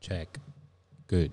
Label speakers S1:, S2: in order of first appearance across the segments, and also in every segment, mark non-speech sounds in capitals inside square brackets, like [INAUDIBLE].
S1: Check. Good.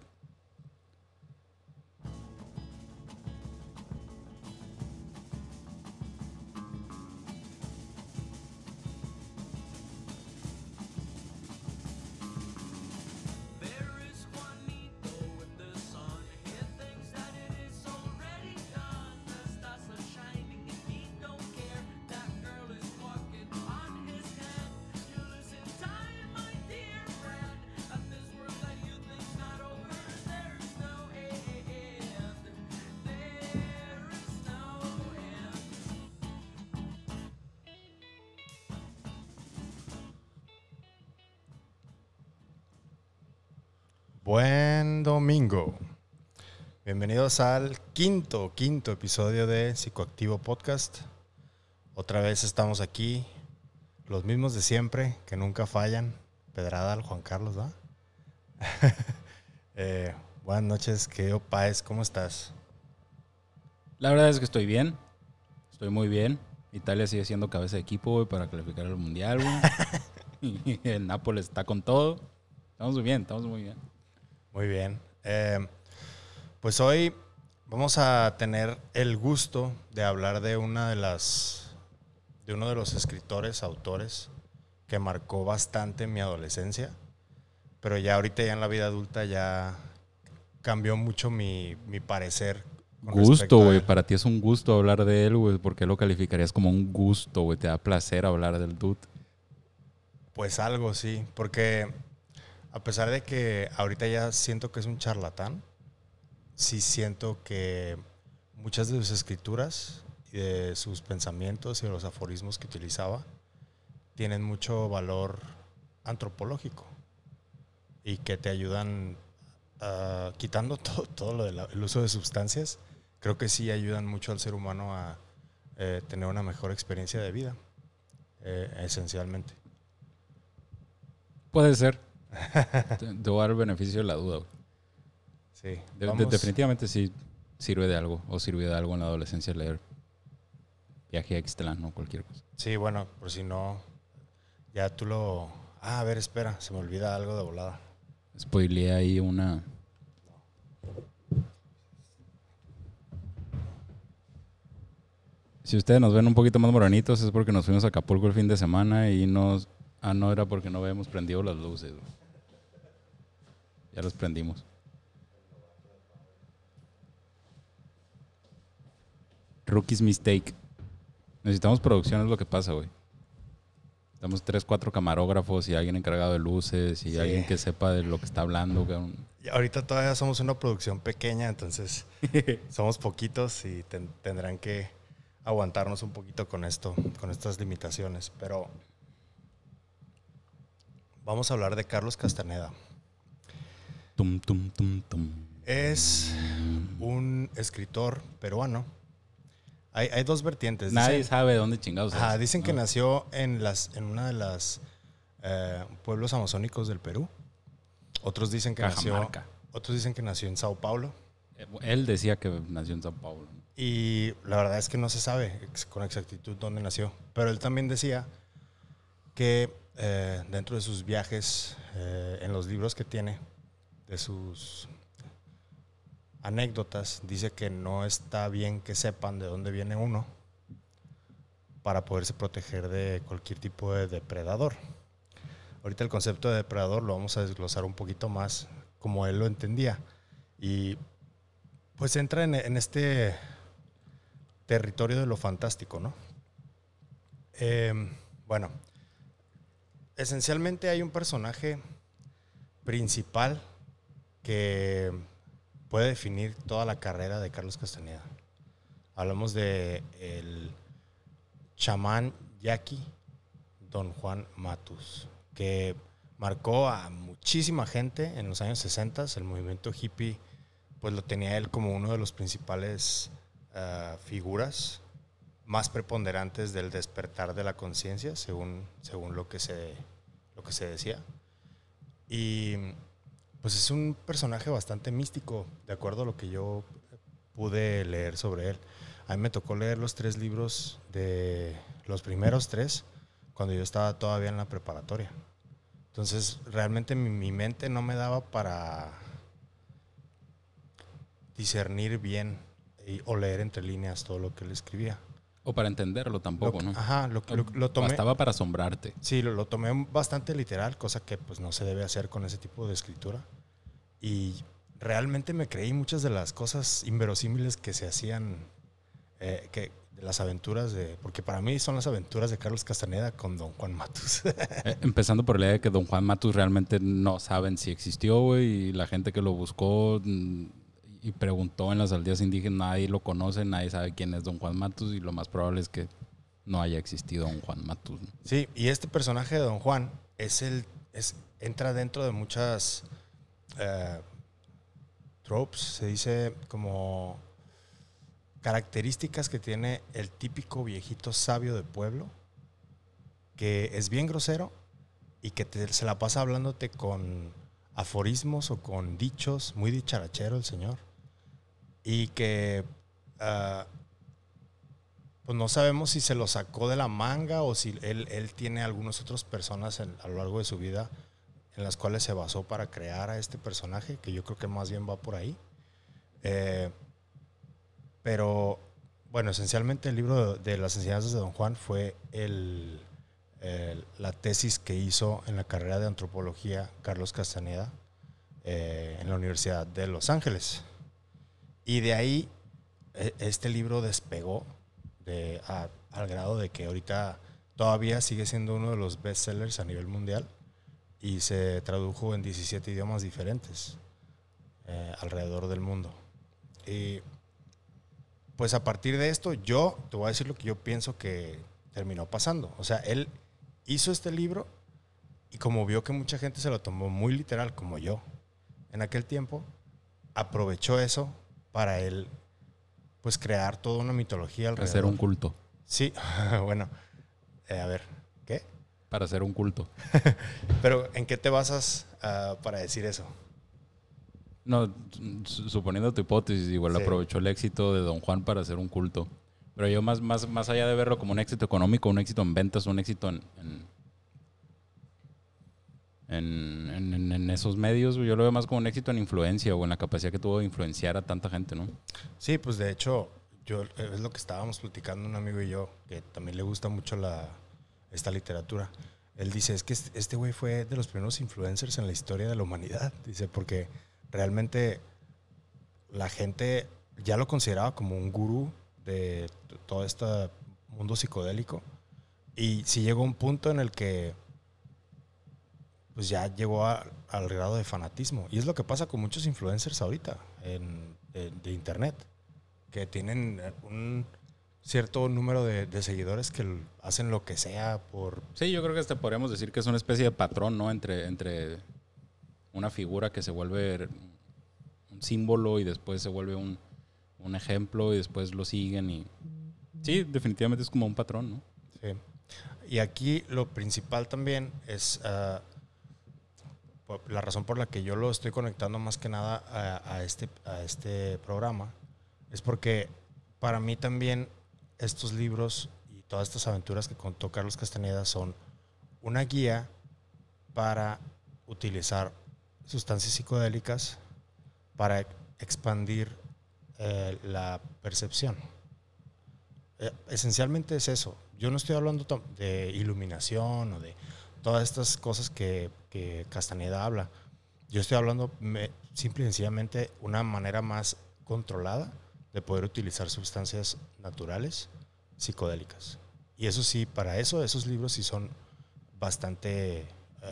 S2: Bienvenidos al quinto, quinto episodio de Psicoactivo Podcast. Otra vez estamos aquí, los mismos de siempre, que nunca fallan. Pedrada al Juan Carlos, ¿va? [LAUGHS] Eh, buenas noches, querido Páez, ¿cómo estás?
S1: La verdad es que estoy bien. Estoy muy bien. Italia sigue siendo cabeza de equipo, güey, para calificar al Mundial, güey. [LAUGHS] y el Nápoles está con todo. Estamos muy bien, estamos muy bien.
S2: Muy bien. Eh, pues hoy vamos a tener el gusto de hablar de una de las de uno de los escritores, autores que marcó bastante mi adolescencia, pero ya ahorita ya en la vida adulta ya cambió mucho mi, mi parecer.
S1: Gusto, güey. Para ti es un gusto hablar de él, güey. ¿Por qué lo calificarías como un gusto, güey? Te da placer hablar del dude.
S2: Pues algo, sí, porque a pesar de que ahorita ya siento que es un charlatán, sí siento que muchas de sus escrituras y de sus pensamientos y de los aforismos que utilizaba tienen mucho valor antropológico y que te ayudan ah, quitando [LAUGHS] todo, todo lo del uso de sustancias, creo que sí ayudan mucho al ser humano a eh, tener una mejor experiencia de vida, eh, esencialmente.
S1: Puede ser. [LAUGHS] te, te voy a dar el beneficio de la duda.
S2: Sí,
S1: De- de-
S2: vamos-
S1: definitivamente sí sirve de algo. O sirvió de algo en la adolescencia leer Viaje a Ixtlán o cualquier cosa.
S2: Sí, bueno, por si no, ya tú lo... Ah, a ver, espera, se me olvida algo de volada.
S1: Spoileé ahí una... Si ustedes nos ven un poquito más moranitos es porque nos fuimos a Acapulco el fin de semana y nos... Ah, no, era porque no habíamos prendido las luces. Ya las prendimos. Rookie's mistake. Necesitamos producción, es lo que pasa, güey. Estamos tres, cuatro camarógrafos y alguien encargado de luces y
S2: Sí.
S1: alguien que sepa de lo que está hablando.
S2: Y ahorita todavía somos una producción pequeña, entonces [LAUGHS] somos poquitos y ten- tendrán que aguantarnos un poquito con esto, con estas limitaciones. Pero vamos a hablar de Carlos Castaneda.
S1: Tum, tum, tum, tum.
S2: Es un escritor peruano. Hay, hay dos vertientes.
S1: Nadie
S2: Dicen-
S1: sabe de dónde chingados
S2: Ajá,
S1: es.
S2: dicen que
S1: No.
S2: nació en, las, en una de las eh, pueblos amazónicos del Perú. Otros dicen que nació,
S1: Cajamarca.
S2: otros dicen que nació en Sao Paulo.
S1: Eh, Él decía que nació en Sao Paulo.
S2: Y la verdad es que no se sabe con exactitud dónde nació. Pero él también decía que eh, dentro de sus viajes, eh, en los libros que tiene, de sus anécdotas, dice que no está bien que sepan de dónde viene uno para poderse proteger de cualquier tipo de depredador. Ahorita el concepto de depredador lo vamos a desglosar un poquito más como él lo entendía. Y pues entra en, este territorio de lo fantástico, ¿no? Eh, bueno, esencialmente hay un personaje principal que puede definir toda la carrera de Carlos Castaneda. Hablamos de el chamán yaqui, don Juan Matus, que marcó a muchísima gente en los años 60. El movimiento hippie, pues lo tenía él como uno de los principales ah, figuras más preponderantes del despertar de la conciencia, según, según lo, que se, lo que se decía. Y pues es un personaje bastante místico, de acuerdo a lo que yo pude leer sobre él. A mí me tocó leer los tres libros de los primeros tres cuando yo estaba todavía en la preparatoria. Entonces, realmente mi, mi mente no me daba para discernir bien y- o leer entre líneas todo lo que él escribía.
S1: O para entenderlo tampoco,
S2: Lo-
S1: ¿no?
S2: Ajá, lo, lo- lo tomé.
S1: Bastaba para asombrarte.
S2: Sí, lo, lo tomé bastante literal, cosa que pues no se debe hacer con ese tipo de escritura. Y realmente me creí muchas de las cosas inverosímiles que se hacían, eh, que, de las aventuras de, porque para mí son las aventuras de Carlos Castaneda con Don Juan Matus. [LAUGHS]
S1: Eh, empezando por la idea de que Don Juan Matus realmente no saben si existió, güey, y la gente que lo buscó mm, y preguntó en las aldeas indígenas, nadie lo conoce, nadie sabe quién es Don Juan Matus, y lo más probable es que no haya existido Don Juan Matus. ¿no?
S2: sí, y este personaje de Don Juan es el, es, entra dentro de muchas eh, tropes, se dice como características que tiene el típico viejito sabio de pueblo, que es bien grosero y que se la pasa hablándote con aforismos o con dichos, muy dicharachero el señor, y que ah, pues no sabemos si se lo sacó de la manga o si él, él tiene algunas otras personas a lo largo de su vida en las cuales se basó para crear a este personaje, que yo creo que más bien va por ahí. Eh, pero, bueno, esencialmente el libro de, las enseñanzas de Don Juan fue el, la tesis que hizo en la carrera de antropología Carlos Castaneda eh, en la Universidad de Los Ángeles. Y de ahí e- este libro despegó al grado de que ahorita todavía sigue siendo uno de los bestsellers a nivel mundial y se tradujo en 17 idiomas diferentes eh, alrededor del mundo. Y pues a partir de esto, yo te voy a decir lo que yo pienso que terminó pasando. O sea, él hizo este libro y como vio que mucha gente se lo tomó muy literal, como yo, en aquel tiempo, aprovechó eso para él, pues crear toda una mitología alrededor.
S1: Hacer un culto.
S2: Sí, [LAUGHS] bueno, eh, a ver.
S1: Para hacer un culto. [LAUGHS]
S2: Pero ¿en qué te basas ah, para decir eso?
S1: No, su- suponiendo tu hipótesis, igual
S2: Sí.
S1: aprovechó el éxito de Don Juan para hacer un culto. Pero yo más, más, más allá de verlo como un éxito económico, un éxito en ventas, un éxito en, en, en, en- esos medios, yo lo veo más como un éxito en influencia o en la capacidad que tuvo de influenciar a tanta gente, ¿no?
S2: Sí, pues de hecho, yo es lo que estábamos platicando un amigo y yo, que también le gusta mucho la, esta literatura. Él dice, es que este güey fue de los primeros influencers en la historia de la humanidad. Dice, porque realmente la gente ya lo consideraba como un gurú de todo este mundo psicodélico. Y sí llegó un punto en el que pues ya llegó a- al grado de fanatismo. Y es lo que pasa con muchos influencers ahorita en- de, de internet, que tienen un cierto número de, de seguidores que hacen lo que sea por...
S1: Sí, yo creo que hasta podríamos decir que es una especie de patrón, ¿no? Entre, entre una figura que se vuelve un símbolo y después se vuelve un, un ejemplo y después lo siguen y... Sí, definitivamente es como un patrón, ¿no?
S2: Sí. Y aquí lo principal también es po- la razón por la que yo lo estoy conectando más que nada a, a este, a este programa, es porque para mí también estos libros y todas estas aventuras que contó Carlos Castaneda son una guía para utilizar sustancias psicodélicas para expandir eh, la percepción. Eh, esencialmente es eso. Yo no estoy hablando de iluminación o de todas estas cosas que, que Castaneda habla. Yo estoy hablando me- simple y sencillamente una manera más controlada de poder utilizar sustancias naturales psicodélicas. Y eso sí, para eso esos libros sí son bastante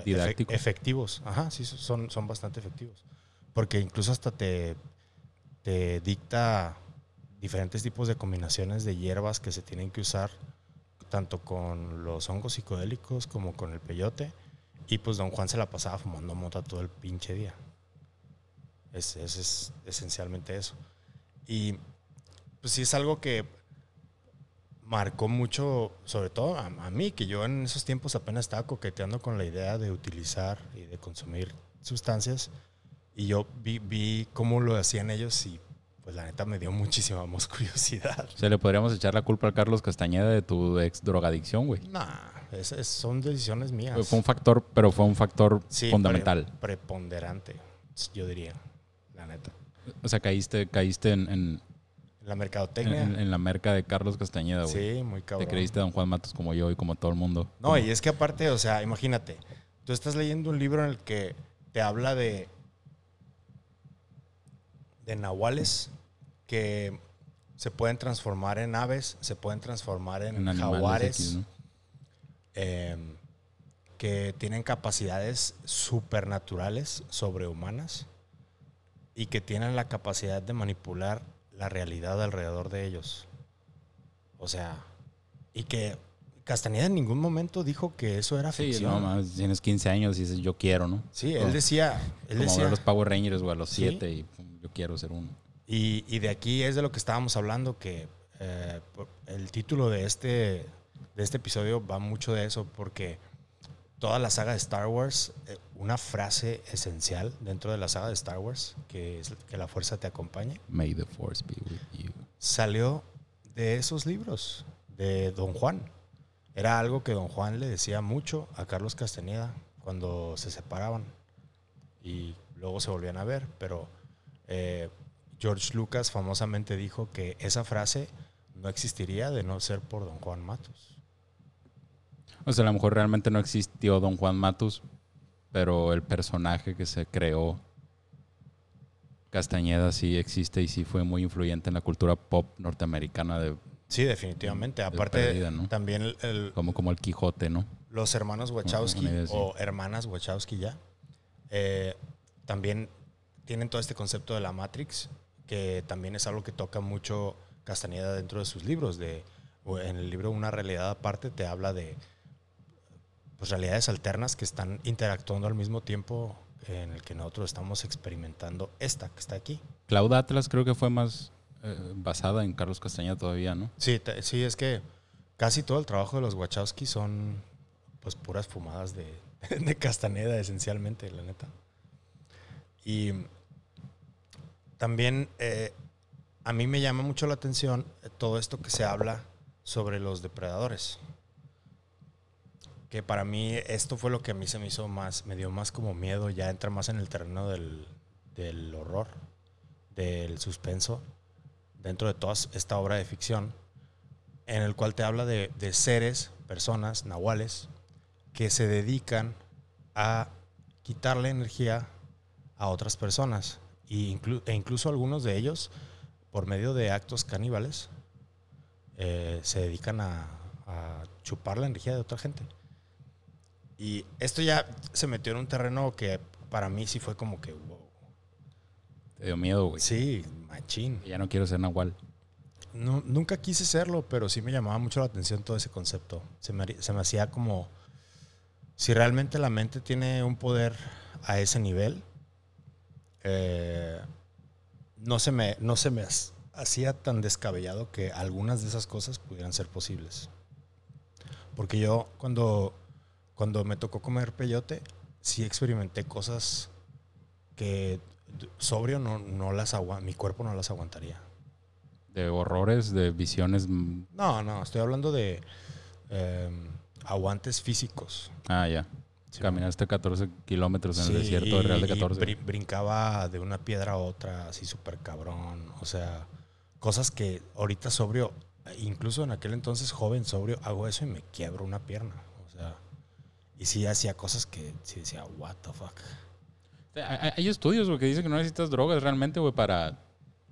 S2: eh, efectivos. Ajá, sí, son, son bastante efectivos. Porque incluso hasta te, te dicta diferentes tipos de combinaciones de hierbas que se tienen que usar tanto con los hongos psicodélicos como con el peyote. Y pues don Juan se la pasaba fumando mota todo el pinche día. Es, es, es esencialmente eso. Y pues sí es algo que marcó mucho, sobre todo a, a mí, que yo en esos tiempos apenas estaba coqueteando con la idea de utilizar y de consumir sustancias. Y yo vi, vi cómo lo hacían ellos y pues la neta me dio muchísima [LAUGHS] más curiosidad.
S1: O sea, le podríamos echar la culpa a Carlos Castañeda de tu ex drogadicción, güey.
S2: Nah, es- es- son decisiones mías.
S1: Fue un factor, pero fue un factor
S2: Sí,
S1: fundamental.
S2: pre- preponderante, yo diría, la neta.
S1: O sea, caíste, caíste en, en,
S2: La mercadotecnia.
S1: en- en la merca de Carlos Castañeda, güey.
S2: sí, muy cabrón.
S1: Te creíste Don Juan Matos como yo y como todo el mundo.
S2: No, y es que aparte, o sea, imagínate, tú estás leyendo un libro en el que te habla de de nahuales que se pueden transformar en aves, se pueden transformar en, jaguares,
S1: X, ¿no?
S2: eh, que tienen capacidades supernaturales, sobrehumanas, y que tienen la capacidad de manipular la realidad alrededor de ellos. O sea, y que Castañeda en ningún momento dijo que eso era
S1: Sí,
S2: ficción.
S1: no, mames, tienes 15 años y dices, yo quiero, ¿no?
S2: Sí, él decía, él
S1: Como
S2: decía,
S1: ver los Power Rangers, güey, a los
S2: Sí.
S1: 7 y yo quiero ser uno.
S2: y, y de aquí es de lo que estábamos hablando, que eh, el título de este, de este episodio va mucho de eso, porque toda la saga de Star Wars, eh, una frase esencial dentro de la saga de Star Wars, que es que la fuerza te acompañe,
S1: May the Force be with you.
S2: salió de esos libros, de Don Juan. Era algo que Don Juan le decía mucho a Carlos Castañeda cuando se separaban y luego se volvían a ver, pero eh, George Lucas famosamente dijo que esa frase no existiría de no ser por Don Juan Matos.
S1: O sea, a lo mejor realmente no existió Don Juan Matus, pero el personaje que se creó Castañeda sí existe y sí fue muy influyente en la cultura pop norteamericana de
S2: Sí, definitivamente.
S1: De
S2: Aparte,
S1: ¿no?
S2: también el- el-
S1: como, como el Quijote, ¿no?
S2: los hermanos Wachowski
S1: idea así.
S2: o hermanas Wachowski ya, eh, también tienen todo este concepto de la Matrix, que también es algo que toca mucho Castañeda dentro de sus libros. De, en el libro Una realidad aparte te habla de pues, realidades alternas que están interactuando al mismo tiempo en el que nosotros estamos experimentando esta que está aquí.
S1: Cloud Atlas creo que fue más eh, basada en Carlos Castañeda todavía, ¿no?
S2: Sí, sí, es que casi todo el trabajo de los Wachowski son pues puras fumadas de, [LAUGHS] de Castaneda, esencialmente, la neta. Y también eh, a mí me llama mucho la atención todo esto que se habla sobre los depredadores. Que para mí esto fue lo que a mí se me hizo más, me dio más como miedo, ya entra más en el terreno del, del horror, del suspenso, dentro de toda esta obra de ficción, en el cual te habla de, de seres, personas, nahuales, que se dedican a quitarle energía a otras personas. E incluso algunos de ellos, por medio de actos caníbales, eh, se dedican a, a chupar la energía de otra gente. Y esto ya se metió en un terreno que para mí sí fue como que, wow.
S1: Te dio miedo, güey.
S2: Sí, machín.
S1: Ya no quiero ser Nahual.
S2: No, nunca quise serlo, pero sí me llamaba mucho la atención todo ese concepto. Se me, se me hacía como, si realmente la mente tiene un poder a ese nivel, eh, no se me, no se me hacía tan descabellado que algunas de esas cosas pudieran ser posibles. Porque yo cuando, cuando me tocó comer peyote, sí experimenté cosas que sobrio no, no las agua- mi cuerpo no las aguantaría.
S1: De horrores, de visiones.
S2: No, no, estoy hablando de eh, aguantes físicos.
S1: Ah, ya.
S2: Sí,
S1: Caminaste 14 kilómetros en el
S2: Sí,
S1: desierto de Real de
S2: y
S1: 14.
S2: brin- brincaba de una piedra a otra, así súper cabrón. O sea, cosas que ahorita sobrio, incluso en aquel entonces joven sobrio, hago eso y me quiebro una pierna. Y sí hacía cosas que sí decía, what the fuck.
S1: Hay, estudios, güey, que dicen que no necesitas drogas realmente, güey, para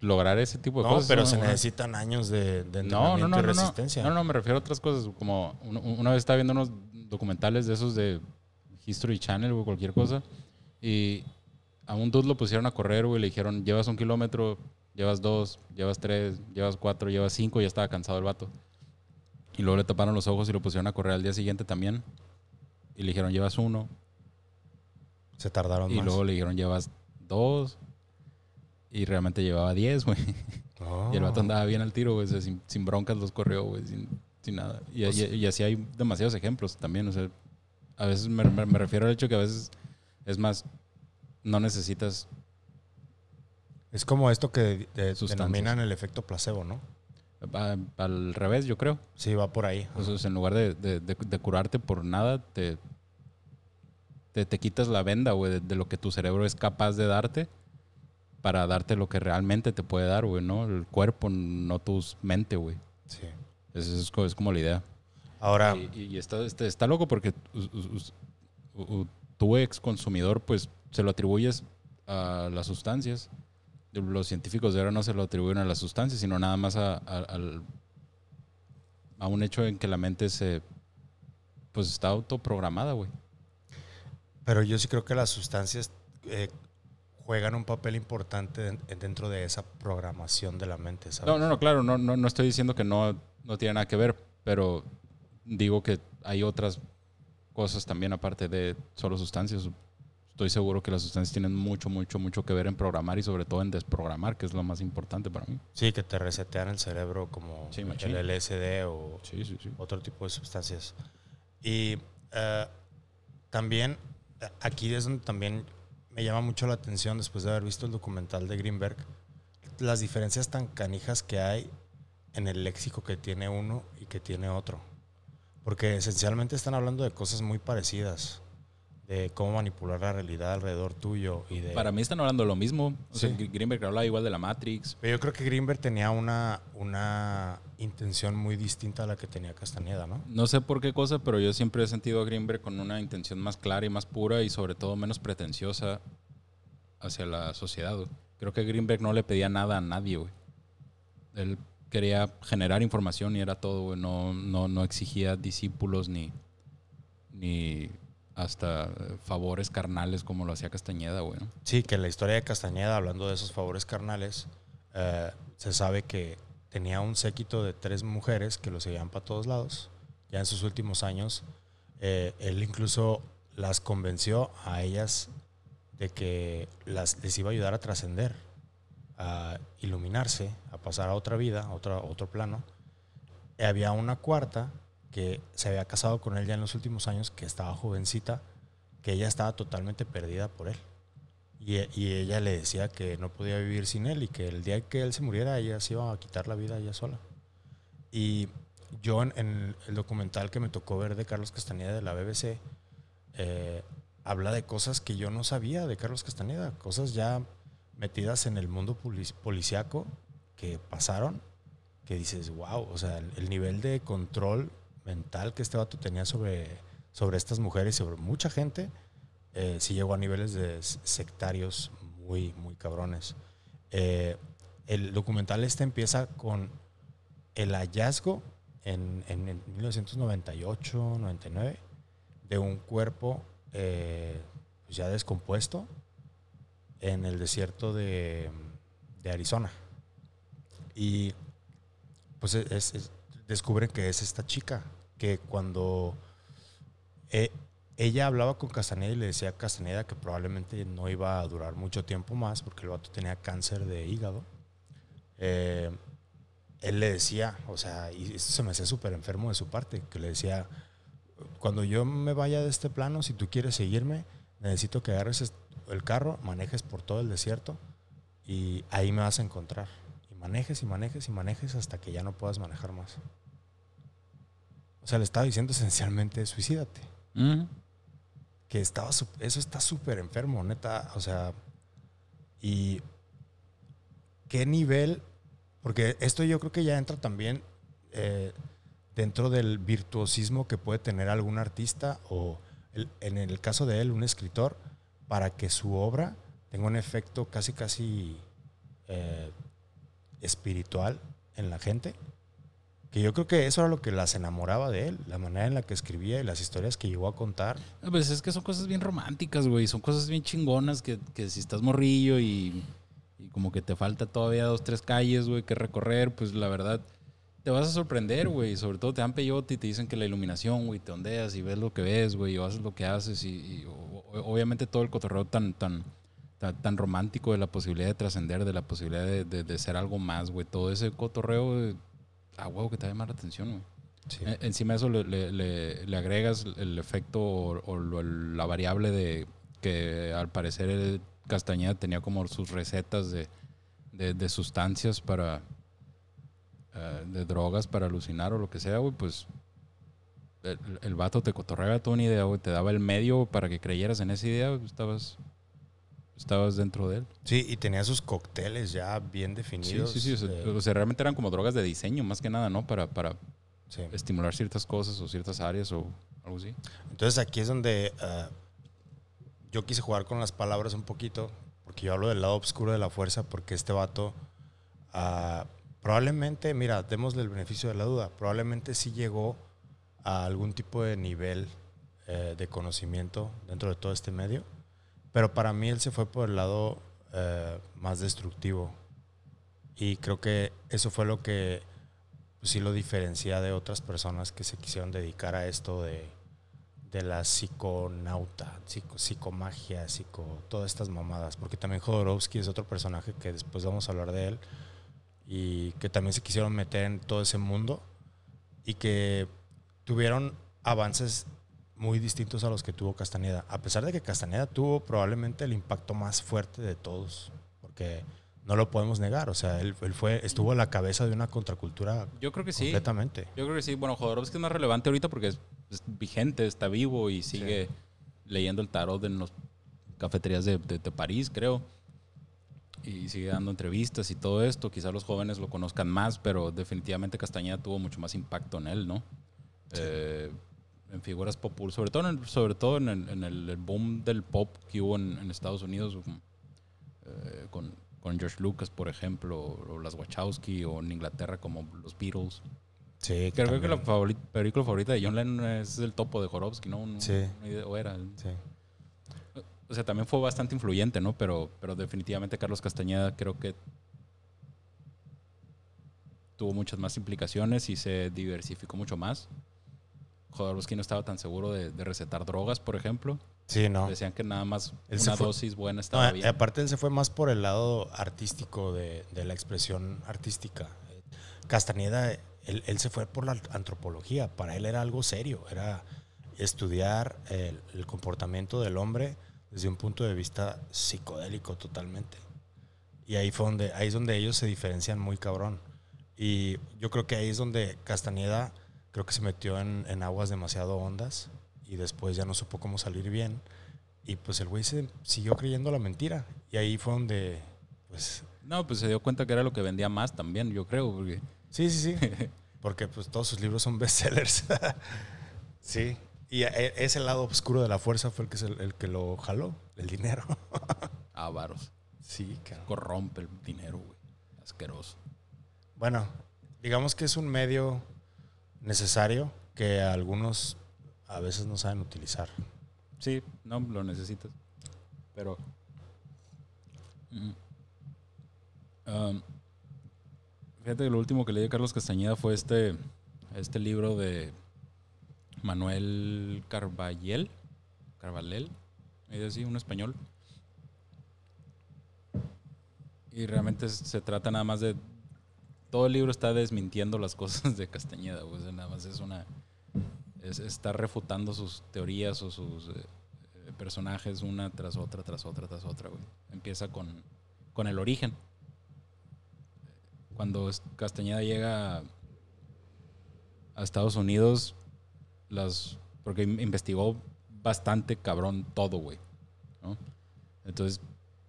S1: lograr ese tipo de
S2: No,
S1: cosas.
S2: pero se
S1: güey.
S2: necesitan años de, de
S1: No,
S2: entrenamiento
S1: no, no,
S2: y
S1: no, no.
S2: resistencia.
S1: No, no, me refiero a otras cosas. Como un- una vez estaba viendo unos documentales de esos de History Channel o cualquier cosa. Y a un dude lo pusieron a correr, güey. Le dijeron, llevas un kilómetro, llevas dos, llevas tres, llevas cuatro, llevas cinco. Y ya estaba cansado el vato. Y luego le taparon los ojos y lo pusieron a correr al día siguiente también. Y le dijeron, llevas uno.
S2: Se tardaron
S1: Y
S2: más.
S1: luego le dijeron, llevas dos. Y realmente llevaba diez, güey. [LAUGHS] Y el vato
S2: Oh.
S1: andaba bien al tiro, güey. o sea, sin, sin broncas los corrió, güey. Sin, sin nada. Y,
S2: Pues-
S1: y- y así hay demasiados ejemplos también. O sea, a veces me, me- me refiero al hecho que a veces es más, no necesitas.
S2: Es como esto que de- denominan el efecto placebo, ¿no?
S1: Al revés, yo creo.
S2: Sí, va por ahí.
S1: Entonces, en lugar de, de- de- de curarte por nada, te, te, te quitas la venda, güey, de, lo que tu cerebro es capaz de darte para darte lo que realmente te puede dar, güey, ¿no? El cuerpo, no tu mente, güey.
S2: Sí.
S1: Esa es, es como la idea.
S2: Ahora,
S1: Y, y está, está, está loco porque tu ex consumidor, pues, se lo atribuyes a las sustancias. Los científicos de ahora no se lo atribuyen a las sustancias, sino nada más a, a- al- a un hecho en que la mente se, pues, está autoprogramada, güey.
S2: pero yo sí creo que las sustancias eh, juegan un papel importante den- dentro de esa programación de la mente, ¿sabes?
S1: No, no, no, claro, no, no, no estoy diciendo que no, no tiene nada que ver, pero digo que hay otras cosas también aparte de solo sustancias. Estoy seguro que las sustancias tienen mucho, mucho, mucho que ver en programar y sobre todo en desprogramar, que es lo más importante para mí.
S2: Sí, que te resetean el cerebro como
S1: Sí,
S2: el LSD o
S1: Sí, sí,
S2: otro tipo de sustancias. Y eh, también, eh, aquí es donde también me llama mucho la atención, después de haber visto el documental de Greenberg, las diferencias tan canijas que hay en el léxico que tiene uno y que tiene otro. Porque esencialmente están hablando de cosas muy parecidas, de cómo manipular la realidad alrededor tuyo y de...
S1: Para mí están hablando lo mismo. O
S2: Sí.
S1: Greenberg habla igual de la Matrix.
S2: Pero yo creo que Greenberg tenía una, una intención muy distinta a la que tenía Castañeda, ¿no?
S1: No sé por qué cosa, pero yo siempre he sentido a Greenberg con una intención más clara y más pura y sobre todo menos pretenciosa hacia la sociedad. güey. Creo que Greenberg no le pedía nada a nadie, güey. Él quería generar información y era todo, güey. No, no, no exigía discípulos ni, ni hasta eh, favores carnales como lo hacía Castañeda, güey. ¿no?
S2: Sí, que la historia de Castañeda, hablando de esos favores carnales, eh, se sabe que tenía un séquito de tres mujeres que lo seguían para todos lados. Ya en sus últimos años, eh, él incluso las convenció a ellas de que las, les iba a ayudar a trascender, a iluminarse, a pasar a otra vida, a a otro plano. Y había una cuarta que se había casado con él ya en los últimos años, que estaba jovencita, que ella estaba totalmente perdida por él. Y, y ella le decía que no podía vivir sin él y que el día que él se muriera, ella se iba a quitar la vida ella sola. Y yo en, el documental que me tocó ver de Carlos Castañeda de la BBC, eh, habla de cosas que yo no sabía de Carlos Castañeda, cosas ya metidas en el mundo policiaco que pasaron, que dices, wow, o sea, el nivel de control mental que este vato tenía sobre, sobre estas mujeres y sobre mucha gente, eh, sí llegó a niveles de sectarios muy, muy cabrones. Eh, el documental este empieza con el hallazgo en, en, en 1998, 99, de un cuerpo eh, ya descompuesto en el desierto de, de Arizona. Y pues es- es- es- descubren que es esta chica, que cuando eh, ella hablaba con Castaneda y le decía a Castaneda que probablemente no iba a durar mucho tiempo más porque el vato tenía cáncer de hígado. Eh, él le decía, o sea, y esto se me hacía súper enfermo de su parte, que le decía, cuando yo me vaya de este plano, si tú quieres seguirme, necesito que agarres el carro, manejes por todo el desierto y ahí me vas a encontrar. Y manejes y manejes y manejes hasta que ya no puedas manejar más. O sea, le estaba diciendo esencialmente, suicídate. Que estaba, eso está súper enfermo, neta. O sea, y qué nivel, porque esto yo creo que ya entra también eh, dentro del virtuosismo que puede tener algún artista o el- en el caso de él, un escritor, para que su obra tenga un efecto casi, casi eh, espiritual en la gente. Que yo creo que eso era lo que las enamoraba de él, la manera en la que escribía y las historias que llegó a contar.
S1: Pues es que son cosas bien románticas, güey. Son cosas bien chingonas que, que si estás morrillo y, y como que te falta todavía dos, tres calles, güey, que recorrer, pues la verdad te vas a sorprender, güey. Sobre todo te dan peyote y te dicen que la iluminación, güey, te ondeas y ves lo que ves, güey, o haces lo que haces. Y, y obviamente todo el cotorreo tan, tan, tan, romántico de la posibilidad de trascender, de la posibilidad de, de- de ser algo más, güey. Todo ese cotorreo, eh, a huevo que te llama la atención, güey. Eh, Encima de eso le, le- le- le agregas el efecto o, o lo- la variable de que al parecer el Castañeda tenía como sus recetas de, de- de sustancias para eh, de drogas para alucinar o lo que sea, güey, pues el, el vato te cotorreaba toda una idea, güey, te daba el medio para que creyeras en esa idea, güey, estabas, estabas dentro de él.
S2: Sí, y tenía sus cócteles ya bien
S1: Sí,
S2: definidos.
S1: sí, sí, o sea,
S2: eh,
S1: o sea, realmente eran como drogas de diseño, más que nada, ¿no? Para, para
S2: sí.
S1: estimular ciertas cosas o ciertas áreas o algo así.
S2: Entonces aquí es donde eh, yo quise jugar con las palabras un poquito, porque yo hablo del lado oscuro de la fuerza, porque este vato ah, probablemente, mira, démosle el beneficio de la duda, probablemente sí llegó a algún tipo de nivel eh, de conocimiento dentro de todo este medio, pero para mí él se fue por el lado eh, más destructivo. Y creo que eso fue lo que pues, sí lo diferencia de otras personas que se quisieron dedicar a esto de, de la psiconauta, psico, psicomagia, psico, todas estas mamadas, porque también Jodorowsky es otro personaje que después vamos a hablar de él. Y que también se quisieron meter en todo ese mundo. Y que tuvieron avances muy distintos a los que tuvo Castaneda, a pesar de que Castaneda tuvo probablemente el impacto más fuerte de todos, porque no lo podemos negar, o sea, él, él fue, estuvo a la cabeza de una contracultura
S1: Yo creo que sí.
S2: completamente.
S1: Yo creo que sí. Bueno, Jodorowsky es más relevante ahorita porque es, es vigente, está vivo y sigue leyendo el tarot en las cafeterías de, de- de París, creo. Y sigue dando entrevistas y todo esto. Quizás los jóvenes lo conozcan más, pero definitivamente Castañeda tuvo mucho más impacto en él, ¿no? Eh, en figuras populares, sobre todo, en el, sobre todo en, el, en el boom del pop que hubo en, en Estados Unidos, eh, con, con George Lucas, por ejemplo, o, las Wachowski, o en Inglaterra como los Beatles.
S2: Sí,
S1: Creo que la película favorita de John Lennon es el topo de Jorowski, ¿no? No-
S2: Sí.
S1: no o era.
S2: Sí.
S1: O sea, también fue bastante influyente, ¿no? Pero, pero definitivamente Carlos Castañeda creo que tuvo muchas más implicaciones y se diversificó mucho más. Jodorowsky no estaba tan seguro de, de recetar drogas, por ejemplo.
S2: Sí, no.
S1: Decían que nada más
S2: Él
S1: una
S2: fue-
S1: dosis buena
S2: No,
S1: estaba
S2: eh,
S1: bien.
S2: aparte él se fue más por el lado artístico de, de la expresión artística. Castañeda, él, él se fue por la antropología. Para él era algo serio, era estudiar el, el comportamiento del hombre desde un punto de vista psicodélico totalmente. Y ahí fue donde, ahí es donde ellos se diferencian muy cabrón. Y yo creo que ahí es donde Castañeda creo que se metió en, en aguas demasiado hondas y después ya no supo cómo salir bien. Y pues el güey se siguió creyendo la mentira. Y ahí fue donde, pues,
S1: No, pues se dio cuenta que era lo que vendía más también, yo creo. Porque
S2: sí, sí, sí. [LAUGHS] Porque pues todos sus libros son [LAUGHS] bestsellers. [LAUGHS] sí. Y e- ese lado oscuro de la fuerza fue el que, se- el que lo jaló, el dinero.
S1: avaros.
S2: sí, cabrón.
S1: Corrompe el dinero, güey. Asqueroso.
S2: Bueno, digamos que es un medio necesario que algunos a veces no saben utilizar.
S1: Sí, no lo necesitas. Pero. Mm. Um, fíjate que lo último que leí de Carlos Castañeda fue este, este libro de Manuel Carballel. Carvalel. Es así, un español. Y realmente se trata nada más de. Todo el libro está desmintiendo las cosas de Castañeda. güey. Nada más es una. Es, está refutando sus teorías o sus eh, eh, personajes una tras otra, tras otra, tras otra. güey. Empieza con, con el origen. Cuando Castañeda llega a, a Estados Unidos, las porque in- investigó bastante cabrón todo, güey. ¿no? Entonces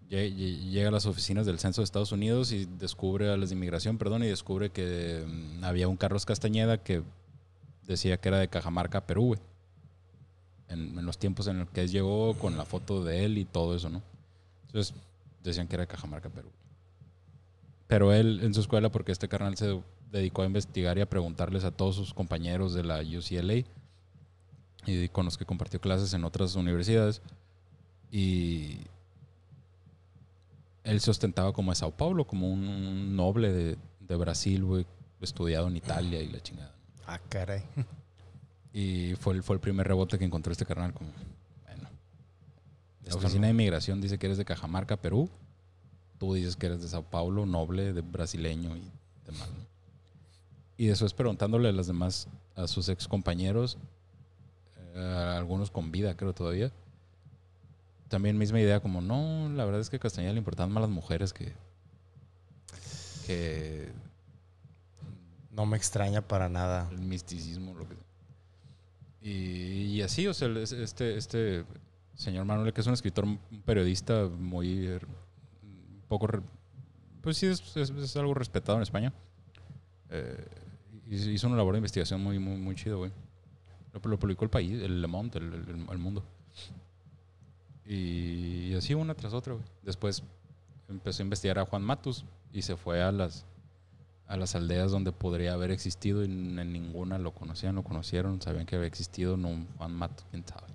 S1: llega a las oficinas del censo de Estados Unidos y descubre a las de inmigración, perdón, y descubre que mm, había un Carlos Castañeda que decía que era de Cajamarca, Perú. En, en los tiempos en los que llegó con la foto de él y todo eso, ¿no? Entonces decían que era de Cajamarca, Perú. Pero él en su escuela, porque este carnal se dedicó a investigar y a preguntarles a todos sus compañeros de la UCLA y con los que compartió clases en otras universidades. Y él se ostentaba como de Sao Paulo, como un noble de, de Brasil, güey, estudiado en Italia y la chingada.
S2: Ah, caray.
S1: Y fue el, fue el primer rebote que encontró este carnal. Como, bueno, la oficina
S2: no.
S1: de inmigración dice que eres de Cajamarca, Perú. Tú dices que eres de Sao Paulo, noble, de brasileño y demás. ¿no? Y después preguntándole a los demás, a sus ex compañeros, eh, algunos con vida, creo todavía. También misma idea, como no, la verdad es que a Castañeda le importaban más las mujeres que, que
S2: No me extraña para nada.
S1: el misticismo, lo que y, y así, o sea, este, este señor Manuel, que es un escritor, un periodista muy un poco, re- pues sí, es, es- es algo respetado en España. Eh, hizo hizo una labor de investigación muy, muy, muy chido, güey. Lo, lo publicó el país, el Le Monde, el, el- el mundo. Y así una tras otra. Después empezó a investigar a Juan Matus y se fue a las a las aldeas donde podría haber existido y en ninguna lo conocían, lo conocieron, sabían que había existido, no Juan Matus, quién sabe.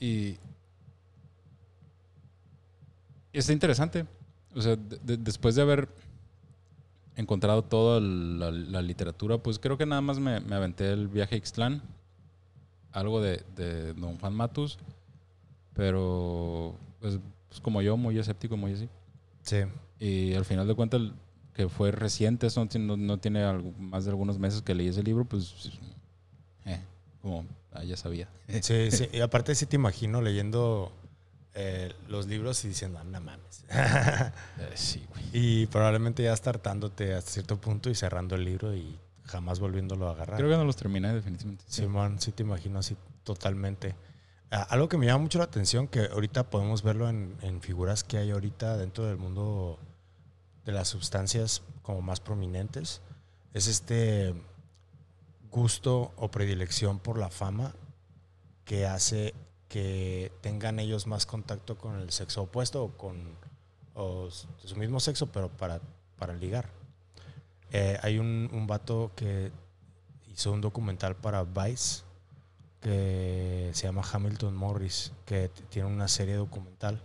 S1: y [COUGHS] y está interesante. O sea, de- de- después de haber encontrado toda la, la literatura, pues creo que nada más me, me aventé el viaje a Ixtlán, algo de, de Don Juan Matus, pero pues, pues como yo, muy escéptico, muy así.
S2: Sí.
S1: Y al final de cuentas, que fue reciente, eso no tiene, no- tiene algo- más de algunos meses que leí ese libro, pues, eh, como ah, ya sabía. [LAUGHS]
S2: Sí, sí. Y aparte sí te imagino leyendo eh, los libros y diciendo, "Ah, no mames. [LAUGHS]
S1: Eh, sí, güey.
S2: y probablemente ya startándote hasta cierto punto y cerrando el libro y jamás volviéndolo a agarrar.
S1: Creo que no los terminé definitivamente.
S2: Simón, sí te imagino así totalmente. Ah, algo que me llama mucho la atención, que ahorita podemos verlo en, en figuras que hay ahorita dentro del mundo de las sustancias como más prominentes, es este gusto o predilección por la fama que hace que tengan ellos más contacto con el sexo opuesto o con o su mismo sexo, pero para, para ligar. Eh, hay un, un vato que hizo un documental para Vice que se llama Hamilton Morris, que tiene una serie documental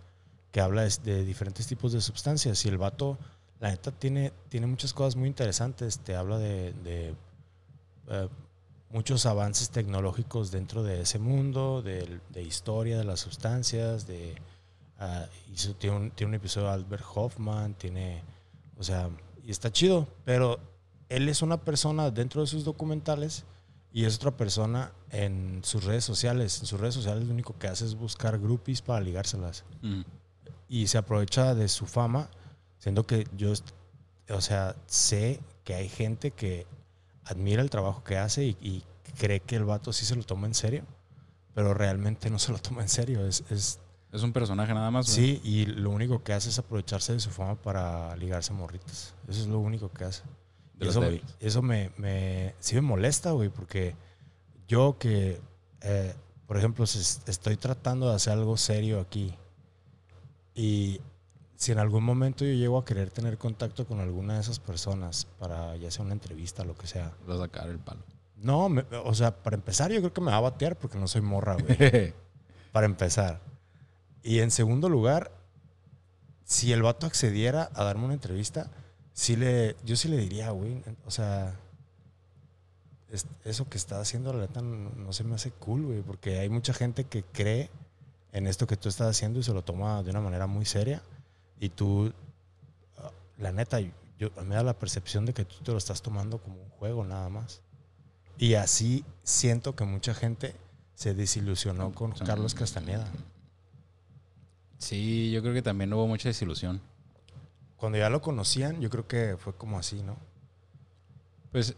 S2: que habla de diferentes tipos de sustancias. Y el vato, la neta, tiene, tiene muchas cosas muy interesantes. Te habla de, de, eh, muchos avances tecnológicos dentro de ese mundo, del- de, historia de las sustancias, de... hizo- tiene, un, tiene un episodio de Albert Hoffman, tiene... O sea, y está chido, pero él es una persona dentro de sus documentales y es otra persona en sus redes sociales. En sus redes sociales lo único que hace es buscar groupies para ligárselas.
S1: Mm.
S2: Y se aprovecha de su fama, siendo que yo, o sea, sé que hay gente que admira el trabajo que hace y, y cree que el vato sí se lo toma en serio, pero realmente no se lo toma en serio. Es, es
S1: Es un personaje nada más.
S2: sí, y lo único que hace es aprovecharse de su fama para ligarse a morritas. Eso es lo único que hace.
S1: De
S2: eso, eso me, me, sí me molesta, güey, porque yo que, eh, por ejemplo, si es- estoy tratando de hacer algo serio aquí y si en algún momento yo llego a querer tener contacto con alguna de esas personas para ya sea una entrevista, lo que sea.
S1: Va a sacar el palo.
S2: No, me- o sea, para empezar yo creo que me va a batear porque no soy morra, [LAUGHS] güey. para empezar. Y en segundo lugar, si el vato accediera a darme una entrevista, sí le, yo sí le diría, güey, o sea, es- eso que está haciendo la neta no, no se me hace cool, güey, porque hay mucha gente que cree en esto que tú estás haciendo y se lo toma de una manera muy seria y tú, ah, la neta, yo, me da la percepción de que tú te lo estás tomando como un juego nada más. Y así siento que mucha gente se desilusionó con Carlos Castañeda.
S1: Sí, yo creo que también hubo mucha desilusión.
S2: Cuando ya lo conocían, yo creo que fue como así, ¿no?
S1: Pues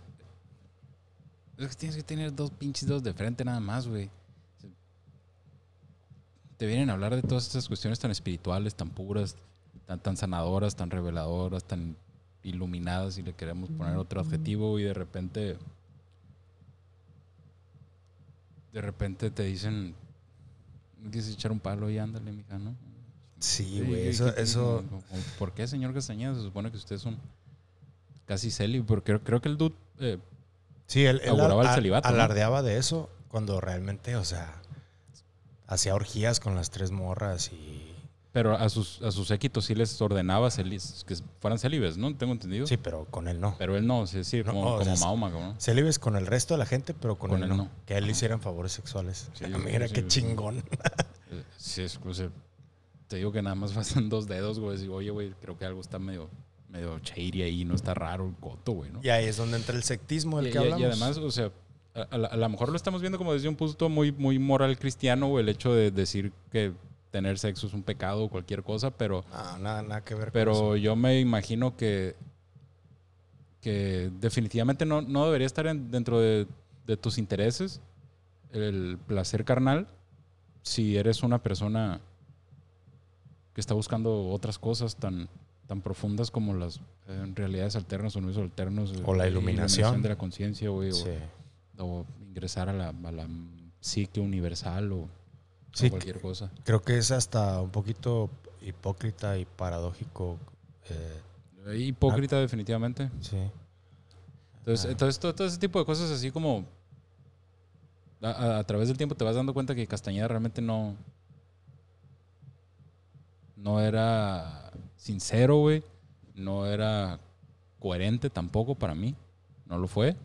S1: es que tienes que tener dos pinches dedos de frente nada más, güey. Te vienen a hablar de todas estas cuestiones tan espirituales, tan puras, tan, tan sanadoras, tan reveladoras, tan iluminadas, si le queremos poner otro adjetivo, y de repente. De repente te dicen. "¿No ¿Quieres echar un palo y ándale, mija, no?
S2: Sí,
S1: Sí,
S2: güey.
S1: ¿qué-
S2: Eso, eso,
S1: ¿Por qué, señor Castañeda? Se supone que usted es un casi célibe, porque creo, creo que el dude eh,
S2: sí, él,
S1: el
S2: alardeaba de eso cuando realmente, o sea, hacía orgías con las tres morras y...
S1: Pero a sus, a sus séquitos sí les ordenaba celis- que fueran célibes, ¿no? Tengo entendido.
S2: Sí, pero con él no.
S1: Pero él no, es decir,
S2: No,
S1: como,
S2: o sea,
S1: como
S2: sí.
S1: Mahoma, ¿no?
S2: Célibes con el resto de la gente, pero con,
S1: Con
S2: él,
S1: él
S2: no. Que a él le hicieran favores sexuales.
S1: Sí, [LAUGHS]
S2: Mira
S1: sí,
S2: qué
S1: sí.
S2: chingón.
S1: Eh, Sí, es, o sea, te digo que nada más [LAUGHS] pasan dos dedos, güey. Digo, oye, güey, creo que algo está medio, medio shady ahí, no está raro el coto, güey, ¿no?
S2: Y ahí es donde entra el sectismo del
S1: Y,
S2: que
S1: y-
S2: hablamos.
S1: y además, o sea, a, a la- a lo mejor lo estamos viendo como desde un punto muy, muy moral cristiano, o el hecho de decir que tener sexo es un pecado o cualquier cosa, pero
S2: Ah, nada, nada que ver con eso.
S1: Pero yo me imagino que que definitivamente no, no debería estar en- dentro de, de tus intereses el placer carnal si eres una persona que está buscando otras cosas tan, tan profundas como las eh, realidades alternas o universos alternos.
S2: O la
S1: eh,
S2: iluminación.
S1: de la conciencia, güey.
S2: Sí.
S1: O, ingresar a la, a la psique universal o, cualquier cosa.
S2: Creo que es hasta un poquito hipócrita y paradójico. eh,
S1: Hipócrita, definitivamente.
S2: sí.
S1: Entonces,
S2: Ah.
S1: entonces todo, todo ese tipo de cosas así como a, a- a través del tiempo te vas dando cuenta que Castañeda realmente no no era sincero, güey. No era coherente tampoco para mí. No lo fue.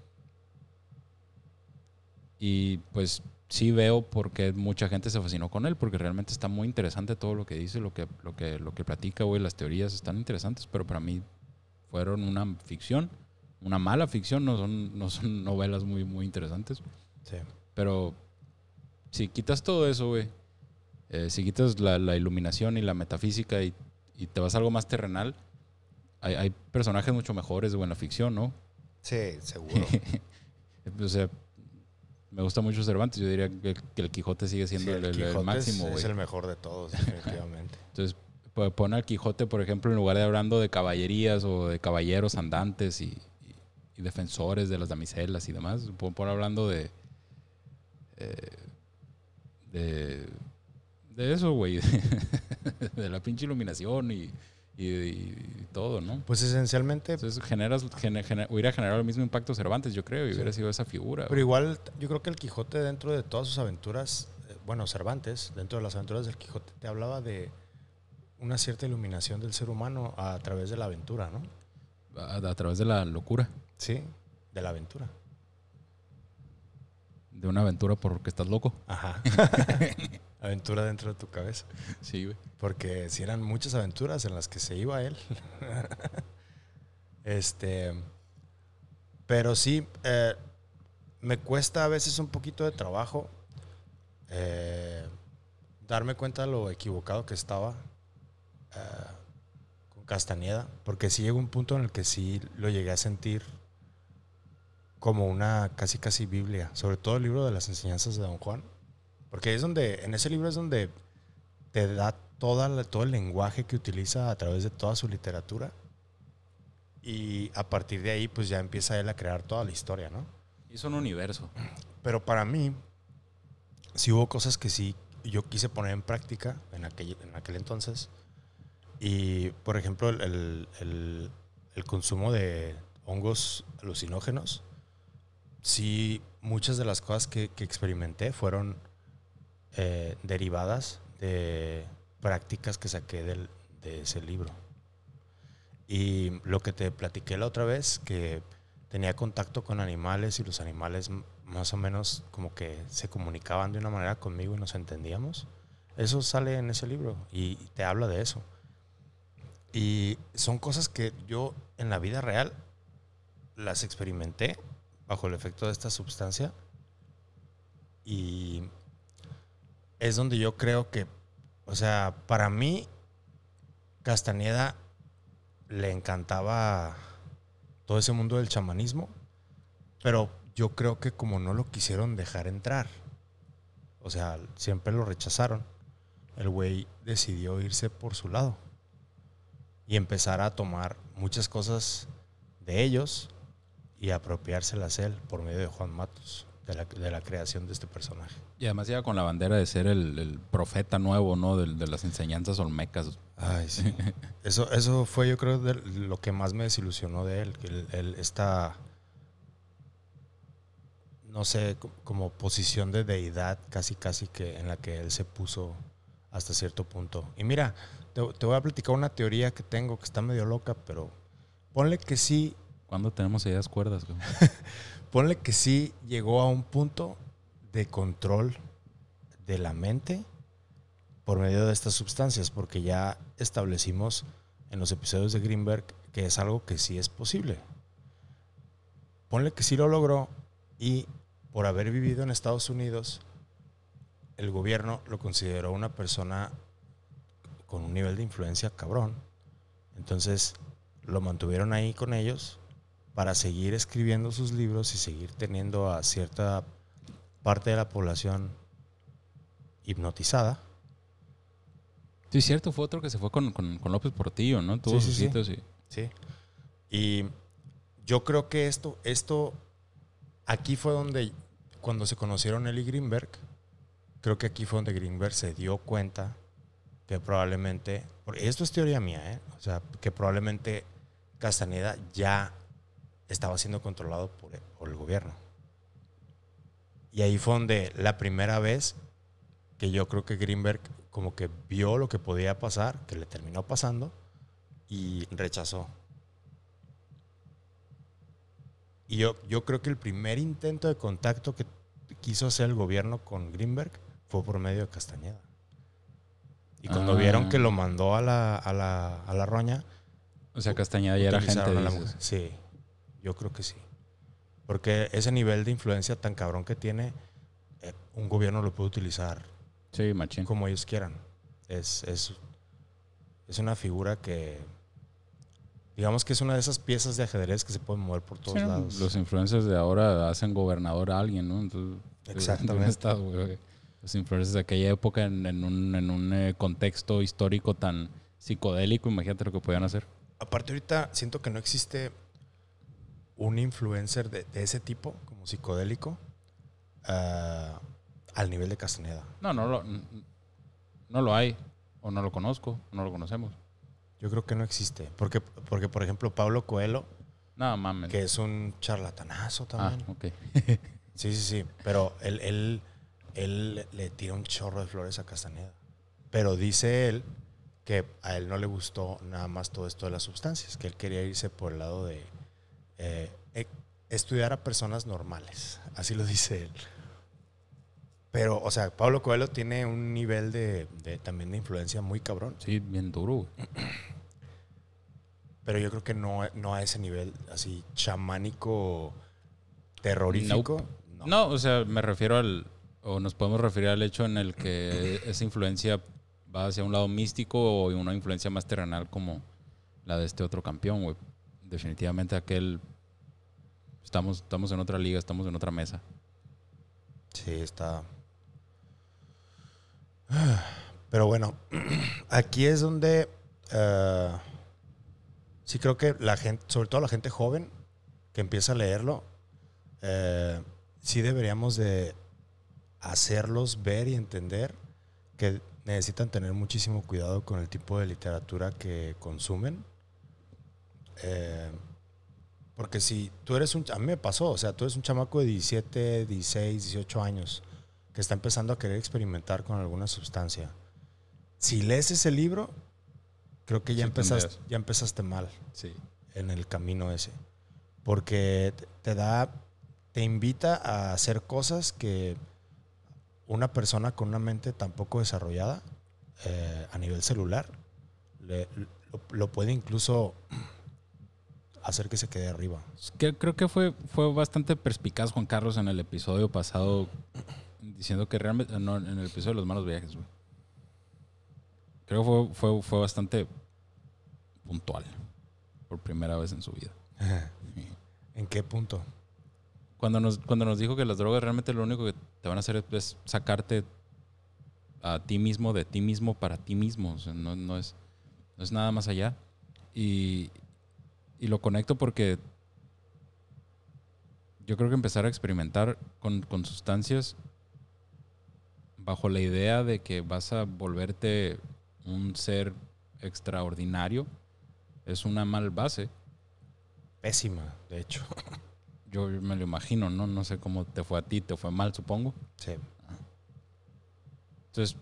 S1: Y pues sí veo por qué mucha gente se fascinó con él, porque realmente está muy interesante todo lo que dice, lo que, lo que, lo que platica, güey. Las teorías están interesantes, pero para mí fueron una ficción una mala ficción, no son, no son [LAUGHS] novelas muy, muy interesantes.
S2: Sí.
S1: Pero si quitas todo eso, güey, eh, si quitas la, la iluminación y la metafísica y, y te vas a algo más terrenal, hay, hay personajes mucho mejores güey, en la ficción, ¿no?
S2: Sí, seguro. [LAUGHS]
S1: o sea, me gusta mucho Cervantes, yo diría que, que el Quijote sigue siendo
S2: Sí,
S1: el, el- el
S2: es-
S1: máximo,
S2: es,
S1: güey.
S2: el mejor de todos, definitivamente. [LAUGHS]
S1: Entonces, po- pon al Quijote, por ejemplo, en lugar de hablando de caballerías o de caballeros andantes y, y- y defensores de las damiselas y demás, pon, pon hablando de, eh, de. De eso, güey. [LAUGHS] de la pinche iluminación y, y- y todo, ¿no?
S2: Pues esencialmente,
S1: Entonces, generas, gene- gene- hubiera generado el mismo impacto Cervantes, yo creo, y
S2: Sí.
S1: hubiera sido esa figura.
S2: pero igual yo creo que el Quijote dentro de todas sus aventuras, eh, bueno, Cervantes, dentro de las aventuras del Quijote, te hablaba de una cierta iluminación del ser humano a través de la aventura, ¿no?
S1: a, a través de la locura,
S2: Sí, de la aventura.
S1: de una aventura porque estás loco.
S2: Ajá. [LAUGHS] [LAUGHS] aventura dentro de tu cabeza.
S1: Sí, güey.
S2: Porque si eran muchas aventuras en las que se iba él. [LAUGHS] este. Pero sí, eh, me cuesta a veces un poquito de trabajo eh, darme cuenta de lo equivocado que estaba eh, con Castañeda. Porque sí llegó un punto en el que sí lo llegué a sentir como una casi casi Biblia. Sobre todo el libro de las enseñanzas de Don Juan. Porque es donde, en ese libro es donde te da toda la- todo el lenguaje que utiliza a través de toda su literatura. Y a partir de ahí, pues ya empieza él a crear toda la historia, ¿no?
S1: Hizo un universo.
S2: Pero para mí, sí hubo cosas que sí yo quise poner en práctica en aquel, en aquel entonces. Y, por ejemplo, el, el- el- el consumo de hongos alucinógenos. Sí, muchas de las cosas que, que experimenté fueron eh, derivadas de prácticas que saqué del- de ese libro. Y lo que te platiqué la otra vez, que tenía contacto con animales y los animales más o menos como que se comunicaban de una manera conmigo y nos entendíamos. Eso sale en ese libro y te habla de eso. Y son cosas que yo en la vida real las experimenté bajo el efecto de esta sustancia y es donde yo creo que, o sea, para mí Castañeda le encantaba todo ese mundo del chamanismo, pero yo creo que como no lo quisieron dejar entrar, o sea, siempre lo rechazaron, el güey decidió irse por su lado y empezar a tomar muchas cosas de ellos y apropiárselas él por medio de Juan Matos, de la, de la creación de este personaje.
S1: Y además llega con la bandera de ser el, el profeta nuevo, ¿no? De, de las enseñanzas olmecas.
S2: Ay, sí. [LAUGHS] Eso, eso fue, yo creo, de lo que más me desilusionó de él. Que él, él esta, no sé, co- como posición de deidad casi, casi que en la que él se puso hasta cierto punto. Y mira, te, te voy a platicar una teoría que tengo que está medio loca, pero ponle que sí,
S1: ¿Cuándo tenemos ideas cuerdas? [LAUGHS]
S2: ponle que sí llegó a un punto de control de la mente por medio de estas sustancias, porque ya establecimos en los episodios de Greenberg que es algo que sí es posible. Ponle que sí lo logró y por haber vivido en Estados Unidos, el gobierno lo consideró una persona con un nivel de influencia cabrón. Entonces lo mantuvieron ahí con ellos para seguir escribiendo sus libros y seguir teniendo a cierta parte de la población hipnotizada.
S1: Sí, cierto, fue otro que se fue con, con, con López Portillo, ¿no? Tuvo
S2: Sí,
S1: sus
S2: sí, sí.
S1: y-
S2: Sí. Y yo creo que esto, esto, aquí fue donde, cuando se conocieron él y Greenberg, creo que aquí fue donde Greenberg se dio cuenta que probablemente, esto es teoría mía, ¿eh? o sea, que probablemente Castaneda ya estaba siendo controlado por, por el gobierno. Y ahí fue donde la primera vez que yo creo que Greenberg como que vio lo que podía pasar, que le terminó pasando, y rechazó. Y yo, yo creo que el primer intento de contacto que quiso hacer el gobierno con Greenberg fue por medio de Castañeda. Y cuando
S1: Ah.
S2: vieron que lo mandó a la, a la, a la roña,
S1: O sea, Castañeda ya era gente.
S2: la mujer. Sí, yo creo que sí. Porque ese nivel de influencia tan cabrón que tiene, eh, un gobierno lo puede utilizar
S1: Sí, machín.
S2: como ellos quieran. Es, es, es una figura que, digamos que es una de esas piezas de ajedrez que se pueden mover por todos
S1: Sí,
S2: lados.
S1: Los influencers de ahora hacen gobernador a alguien, ¿no? Entonces,
S2: Exactamente.
S1: estado. Los influencers de aquella época en, en un, en un eh, contexto histórico tan psicodélico, imagínate lo que podían hacer.
S2: Aparte ahorita siento que no existe un influencer de, de ese tipo, como psicodélico, ah, al nivel de Castaneda.
S1: No, no lo, no lo hay. O no lo conozco, o no lo conocemos.
S2: Yo creo que no existe. Porque, porque por ejemplo, Pablo Coelho,
S1: No, mames.
S2: que es un charlatanazo
S1: Ah,
S2: también.
S1: ok. [LAUGHS]
S2: Sí, sí, sí. Pero él, él, él le tira un chorro de flores a Castaneda. Pero dice él que a él no le gustó nada más todo esto de las sustancias, que él quería irse por el lado de eh, eh, estudiar a personas normales. Así lo dice él. Pero, o sea, Pablo Coelho tiene un nivel de, de- también de influencia muy cabrón.
S1: Sí, bien duro, güey.
S2: Pero yo creo que no, no a ese nivel así chamánico, terrorífico.
S1: No. No, o sea, me refiero al. O nos podemos referir al hecho en el que [CLEARS THROAT] esa influencia va hacia un lado místico o una influencia más terrenal como la de este otro campeón, güey. Definitivamente aquel. Estamos, estamos en otra liga, estamos en otra mesa.
S2: Sí, está. Pero bueno, [CLEARS THROAT] aquí es donde eh, sí creo que la gente, sobre todo la gente joven que empieza a leerlo, eh, sí deberíamos de hacerlos ver y entender que necesitan tener muchísimo cuidado con el tipo de literatura que consumen. Eh, porque si tú eres un... A mí me pasó, o sea, tú eres un chamaco de 17, 16, 18 años que está empezando a querer experimentar con alguna sustancia. Si lees ese libro, creo que ya,
S1: Sí,
S2: empezaste,
S1: tendrías.
S2: ya empezaste mal
S1: Sí.
S2: en el camino ese. Porque te- te da, te invita a hacer cosas que una persona con una mente tan poco desarrollada eh, a nivel celular le- lo, lo puede incluso hacer que se quede arriba.
S1: Creo que fue, fue bastante perspicaz Juan Carlos en el episodio pasado diciendo que realmente, no, en el episodio de los malos viajes, güey. Creo que fue, fue, fue bastante puntual por primera vez en su vida. [LAUGHS]
S2: ¿En qué punto?
S1: Cuando nos, cuando nos dijo que las drogas realmente lo único que te van a hacer es, es sacarte a ti mismo, de ti mismo, para ti mismo. O sea, no, no es, no es nada más allá. Y, y lo conecto porque yo creo que empezar a experimentar con, con sustancias bajo la idea de que vas a volverte un ser extraordinario es una mal base.
S2: Pésima, de hecho. [LAUGHS]
S1: Yo me lo imagino, ¿no? No sé cómo te fue a ti, te fue mal, supongo.
S2: Sí.
S1: Entonces,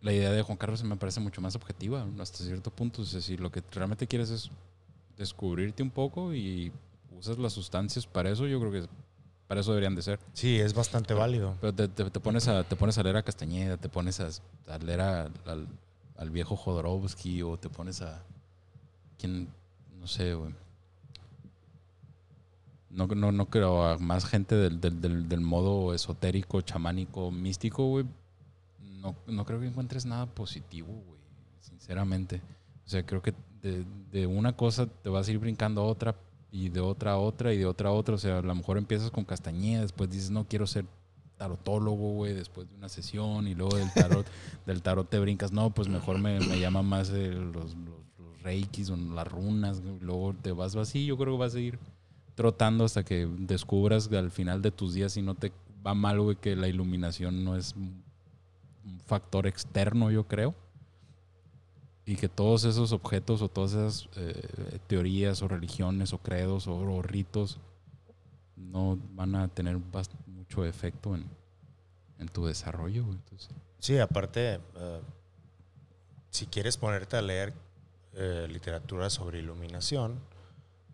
S1: la idea de Juan Carlos me parece mucho más objetiva hasta cierto punto. O sea, si lo que realmente quieres es descubrirte un poco y usas las sustancias para eso, yo creo que para eso deberían de ser.
S2: Sí, es bastante válido.
S1: Pero te, te- te pones, a, te pones a leer a Castañeda, te pones a, a leer a- al, al viejo Jodorowsky o te pones a... ¿Quién? No sé, güey. No, no, no creo a más gente del, del, del, del modo esotérico, chamánico, místico, güey. No, no creo que encuentres nada positivo, güey. Sinceramente. O sea, creo que de, de una cosa te vas a ir brincando a otra y de otra a otra y de otra a otra. O sea, a lo mejor empiezas con Castañeda, después dices, no quiero ser tarotólogo, güey, después de una sesión y luego del tarot, [LAUGHS] del tarot te brincas, no, pues mejor me, me llama más eh, los, los, los reikis o las runas, güey. luego te vas así, yo creo que vas a ir trotando hasta que descubras que al final de tus días si no te va mal, güey, que la iluminación no es un un factor externo, yo creo. Y que todos esos objetos o todas esas eh, teorías o religiones o credos o, o ritos no van a tener mucho efecto en, en tu desarrollo. Entonces,
S2: Sí, aparte, eh, si quieres ponerte a leer eh, literatura sobre iluminación,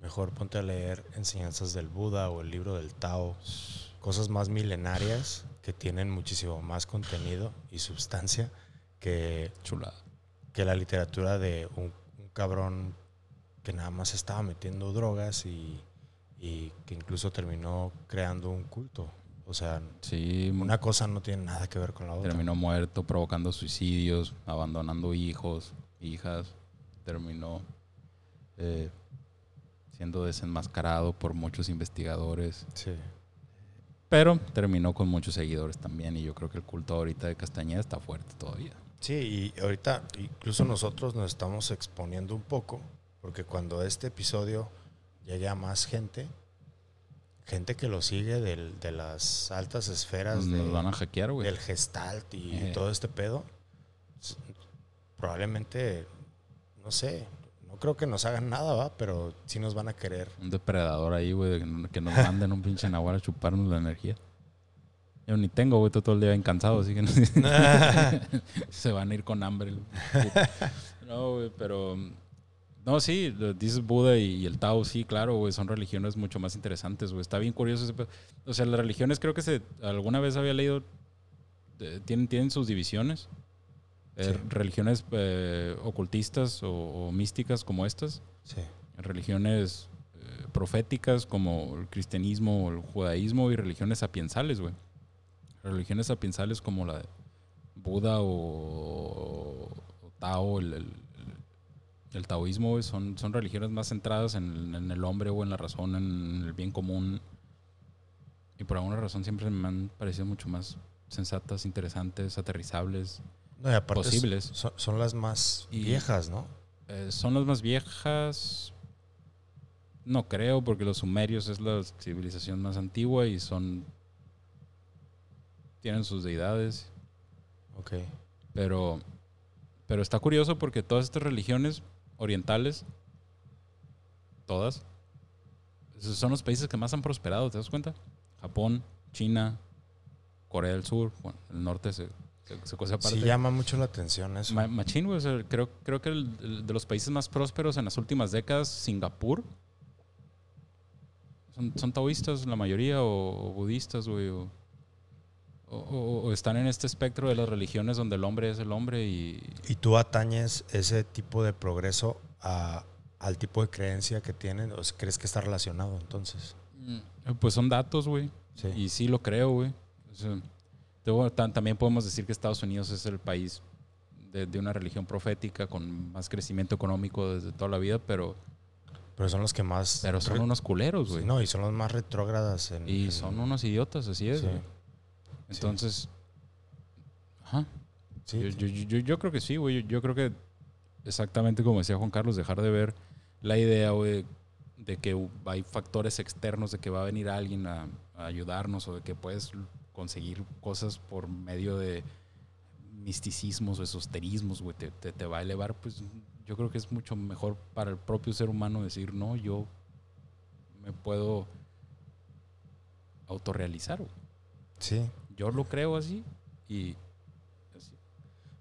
S2: mejor ponte a leer enseñanzas del Buda o el libro del Tao, cosas más milenarias que tienen muchísimo más contenido y sustancia que,
S1: chulada.
S2: Que la literatura de un, un cabrón que nada más estaba metiendo drogas y, y que incluso terminó creando un culto. O sea,
S1: Sí,
S2: una cosa no tiene nada que ver con la otra.
S1: terminó muerto, provocando suicidios, abandonando hijos, hijas. Terminó eh, siendo desenmascarado por muchos investigadores.
S2: Sí.
S1: Pero terminó con muchos seguidores también. Y yo creo que el culto ahorita de Castañeda está fuerte todavía.
S2: Sí, y ahorita incluso nosotros nos estamos exponiendo un poco, porque cuando este episodio llegue a más gente, gente que lo sigue del- de las altas esferas de-
S1: nos van a hackear, güey.
S2: del gestalt y
S1: Eh.
S2: todo este pedo, probablemente, no sé, no creo que nos hagan nada, ¿va? pero sí nos van a querer.
S1: Un depredador ahí, güey, que- que nos manden un pinche nahual a chuparnos la energía. Yo ni tengo, güey, todo el día bien cansado, así que no- [LAUGHS] [LAUGHS] se van a ir con hambre. [LAUGHS] No, güey, pero... No, sí, dices Buda y, el Tao, sí, claro, güey, son religiones mucho más interesantes, güey. Está bien curioso ese. O sea, las religiones creo que se... Alguna vez había leído... eh, tienen, tienen sus divisiones. Eh,
S2: Sí.
S1: Religiones eh, ocultistas o, o místicas como estas
S2: Sí,
S1: religiones proféticas como el cristianismo o el judaísmo y religiones sapiensales, güey. Religiones sapiensales como la de Buda o, o Tao, el, el- el- el taoísmo, güey, son, son religiones más centradas en, el- en el hombre o en la razón, en el bien común. Y por alguna razón siempre me han parecido mucho más sensatas, interesantes, aterrizables.
S2: no, y aparte s-
S1: Posibles.
S2: Son, son las más
S1: Y-
S2: viejas, ¿no?
S1: Eh, son las más viejas. No creo, porque los sumerios es la civilización más antigua y son. Tienen sus deidades.
S2: Ok.
S1: Pero. Pero está curioso porque todas estas religiones orientales. Todas. Son los países que más han prosperado, ¿te das cuenta? Japón, China, Corea del Sur. Bueno, el norte se, se, se cose aparte.
S2: Sí llama mucho la atención eso.
S1: Ma- Machín, güey, o sea, creo, creo que el, el de los países más prósperos en las últimas décadas, Singapur, son, son taoístas la mayoría o, o budistas, güey, o, o- o- están en este espectro de las religiones donde el hombre es el hombre y...
S2: ¿Y tú atañes ese tipo de progreso a- al tipo de creencia que tienen? ¿O crees que está relacionado entonces?
S1: mm, Pues son datos, güey.
S2: Sí.
S1: Y sí lo creo, güey. O sea, también podemos decir que Estados Unidos es el país de, de una religión profética con más crecimiento económico desde toda la vida, pero,
S2: Pero son los que más...
S1: pero son unos culeros, güey.
S2: No, y son los más retrógradas en...
S1: Y
S2: en-
S1: son unos idiotas, así es.
S2: Sí.
S1: Entonces, ajá. Yo, yo, yo, yo creo que sí, güey. Yo, yo creo que exactamente como decía Juan Carlos, dejar de ver la idea, güey, de que hay factores externos, de que va a venir alguien a, a ayudarnos o de que puedes conseguir cosas por medio de misticismos o esoterismos, güey, te, te, te va a elevar, pues yo creo que es mucho mejor para el propio ser humano decir, no, yo me puedo autorrealizar, güey.
S2: sí.
S1: Yo lo creo así y así.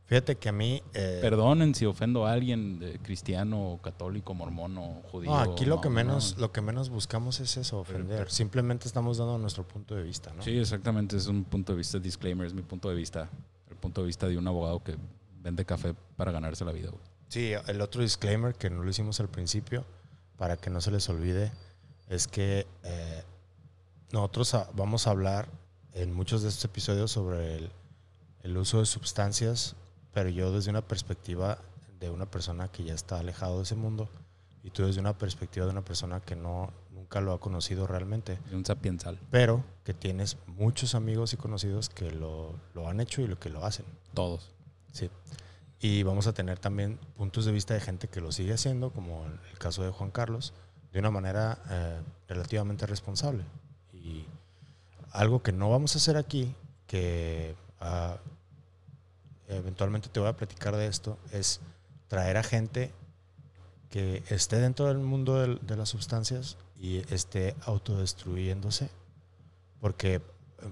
S2: Fíjate que a mí... eh,
S1: Perdonen si ofendo a alguien de cristiano, católico, mormón o judío.
S2: no, aquí lo
S1: no,
S2: que
S1: no.
S2: menos lo que menos buscamos es eso, ofender.
S1: pero-
S2: Simplemente estamos dando nuestro punto de vista, ¿no?
S1: Sí, exactamente. Es un punto de vista disclaimer, es mi punto de vista. El punto de vista de un abogado que vende café para ganarse la vida. güey.
S2: Sí, el otro disclaimer que no lo hicimos al principio, para que no se les olvide, es que eh, nosotros vamos a hablar en muchos de estos episodios sobre el, el uso de sustancias, pero yo desde una perspectiva de una persona que ya está alejado de ese mundo y tú desde una perspectiva de una persona que no nunca lo ha conocido realmente,
S1: De un sapiensal.
S2: pero que tienes muchos amigos y conocidos que lo, lo han hecho y lo que lo hacen.
S1: Todos.
S2: Sí. Y vamos a tener también puntos de vista de gente que lo sigue haciendo, como el caso de Juan Carlos, de una manera eh, relativamente responsable. Y algo que no vamos a hacer aquí, que ah, eventualmente te voy a platicar de esto, es traer a gente que esté dentro del mundo del- de las sustancias y esté autodestruyéndose, porque eh,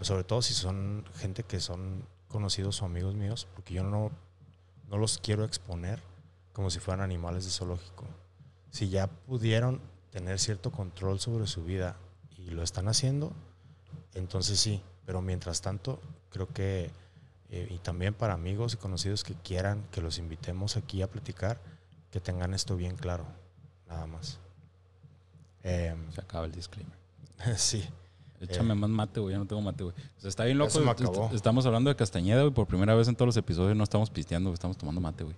S2: sobre todo si son gente que son conocidos o amigos míos, porque yo no, no los quiero exponer como si fueran animales de zoológico. Si ya pudieron tener cierto control sobre su vida y lo están haciendo, entonces sí, pero mientras tanto creo que, eh, y también para amigos y conocidos que quieran que los invitemos aquí a platicar, que tengan esto bien claro, nada más. Em,
S1: Se acaba el disclaimer. [LAUGHS]
S2: sí,
S1: Échame más mate, güey. Ya no tengo mate, güey. O sea, está bien loco.
S2: me acabó.
S1: Estamos hablando de Castañeda, güey. Por primera vez en todos los episodios no estamos pisteando, güey. Estamos tomando mate, güey.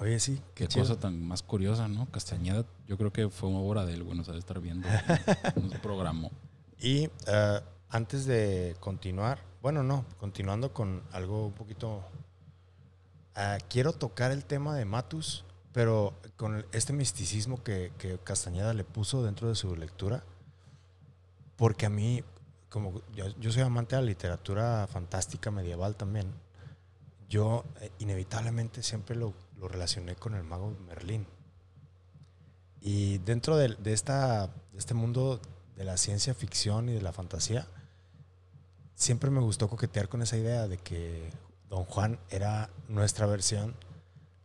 S2: oye sí,
S1: Qué,
S2: qué,
S1: cosa tan más curiosa, ¿no? Castañeda, yo creo que fue una obra de él, güey. Nos ha de estar viendo. [LAUGHS] Nos programó.
S2: Y eh, antes de continuar, bueno, no, continuando con algo un poquito... ah, quiero tocar el tema de Matus, pero con este misticismo que, que Castañeda le puso dentro de su lectura, porque a mí, como yo, yo soy amante de la literatura fantástica medieval también, yo eh, inevitablemente siempre lo, lo relacioné con el mago Merlín. Y dentro de, de esta, de este mundo de la ciencia ficción y de la fantasía, siempre me gustó coquetear con esa idea de que Don Juan era nuestra versión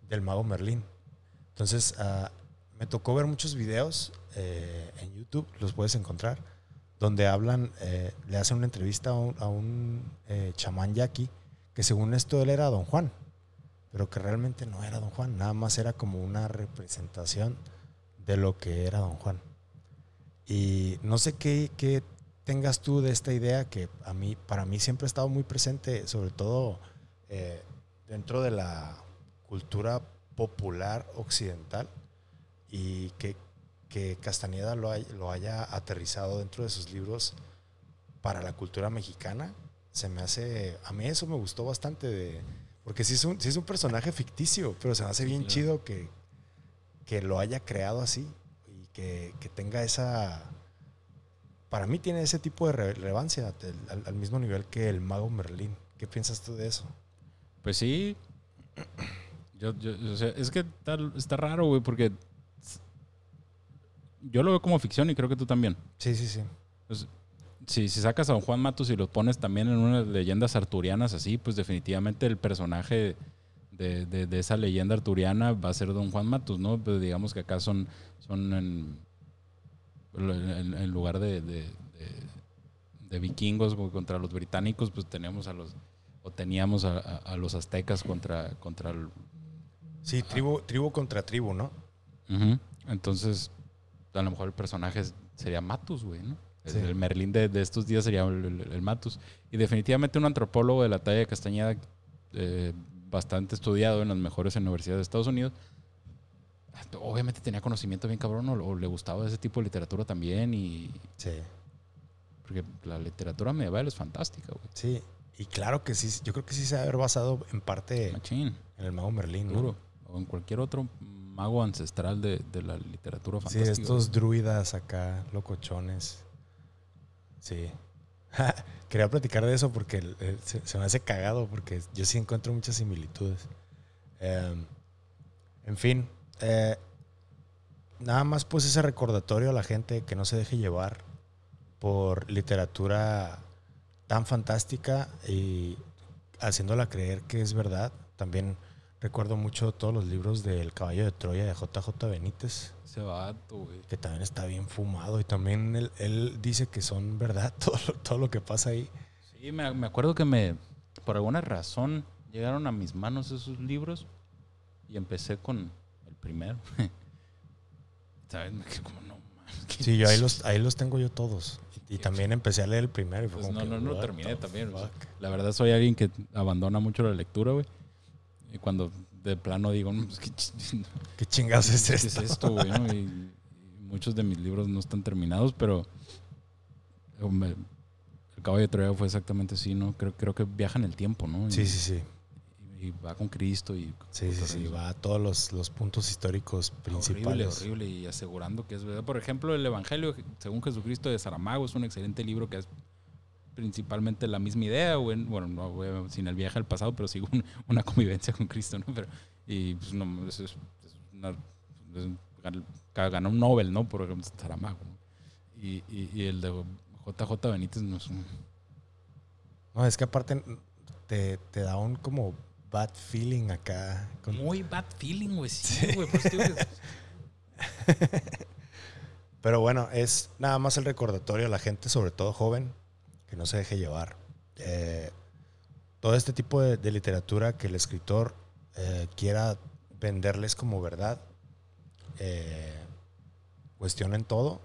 S2: del mago Merlín. Entonces, ah, me tocó ver muchos videos eh, en YouTube, los puedes encontrar, donde hablan, eh, le hacen una entrevista a un, eh, chamán yaqui, que según esto él era Don Juan, pero que realmente no era Don Juan, nada más era como una representación de lo que era Don Juan. Y no sé qué, qué tengas tú de esta idea que a mí, para mí siempre ha estado muy presente, sobre todo eh, dentro de la cultura popular occidental y que, que Castañeda lo, hay- lo haya aterrizado dentro de sus libros para la cultura mexicana. Se me hace, a mí eso me gustó bastante, de, porque sí es, un, sí es un personaje ficticio, pero se me hace bien
S1: claro.
S2: chido que, que lo haya creado así que, que tenga esa... Para mí tiene ese tipo de re- relevancia, al, al mismo nivel que el mago Merlín. ¿Qué piensas tú de eso?
S1: Pues sí. Yo, yo, o sea, es que está, está raro, güey, porque yo lo veo como ficción y creo que tú también.
S2: Sí, sí, sí.
S1: Si, si sacas a don Juan Matus y los pones también en unas leyendas arturianas así, pues definitivamente el personaje de, de- de esa leyenda arturiana va a ser don Juan Matus, ¿no? Pues digamos que acá son, son en, en- en lugar de, de- vikingos contra los británicos, pues tenemos a los, o teníamos a, a- a los aztecas contra, contra el,
S2: Sí, tribu, tribu contra tribu, ¿no?
S1: Entonces, a lo mejor el personaje sería Matus, güey, ¿no? El-
S2: Sí.
S1: El Merlín de, de estos días sería el, el- el Matus. Y definitivamente un antropólogo de la talla de Castañeda, eh, bastante estudiado en las mejores universidades de Estados Unidos, obviamente tenía conocimiento bien cabrón o, o le gustaba ese tipo de literatura también. y
S2: Sí.
S1: Porque la literatura medieval es fantástica, güey.
S2: Sí. Y claro que sí, yo creo que sí se ha haber basado en parte
S1: Machín,
S2: en el mago Merlín, ¿no?
S1: duro. O en cualquier otro mago ancestral de, de la literatura
S2: Sí,
S1: fantástica.
S2: estos druidas acá, locochones. Sí. [LAUGHS] Quería platicar de eso porque se me hace cagado porque yo sí encuentro muchas similitudes. Em, en fin, eh, nada más pues ese recordatorio a la gente que no se deje llevar por literatura tan fantástica y haciéndola creer que es verdad. También recuerdo mucho todos los libros del Caballo de Troya de JJ Benítez
S1: Ese vato, güey.
S2: que también está bien fumado y también él, él dice que son verdad [LAUGHS] todo lo, todo lo que pasa ahí.
S1: Sí, me, me acuerdo que me, por alguna razón, llegaron a mis manos esos libros y empecé con el primero. [LAUGHS] ¿Sabes? Me quedé como, no qué
S2: Sí, yo ahí los, ahí los tengo yo todos. Y también empecé a leer el primero y fue
S1: Pues
S2: como
S1: no,
S2: que,
S1: no, no terminé también. o sea,
S2: fuck.
S1: la verdad soy alguien que abandona mucho la lectura, güey. Y cuando de plano digo, no, pues, ¿qué, ch-
S2: ¿Qué chingados es
S1: qué
S2: esto?
S1: es esto, güey? no? Y, y muchos de mis libros no están terminados, pero hombre, el caballo de Troya fue exactamente así, ¿no? Creo, creo que viaja en el tiempo, ¿no? Y,
S2: Sí, sí, sí.
S1: y va con Cristo y
S2: Sí, sí, sí. Va a todos los, los puntos históricos
S1: Horrible,
S2: principales.
S1: horrible y asegurando que es verdad. Por ejemplo, el Evangelio según Jesucristo de Saramago es un excelente libro que es principalmente la misma idea, bueno, no sin el viaje al pasado, pero sí un- una convivencia con Cristo, ¿no? Pero, y pues no, eso es, es una- ganó un Nobel, ¿no? Por ejemplo, Saramago. ¿no? Y, y, y el de JJ Benítez no es un...
S2: No, es que aparte te, te da un como bad feeling acá. con-
S1: Muy bad feeling, güey. Sí, güey. pues, güey. [LAUGHS]
S2: Pero bueno, es nada más el recordatorio a la gente, sobre todo joven, que no se deje llevar. Eh, todo este tipo de, de literatura que el escritor eh, quiera venderles como verdad, eh, cuestionen todo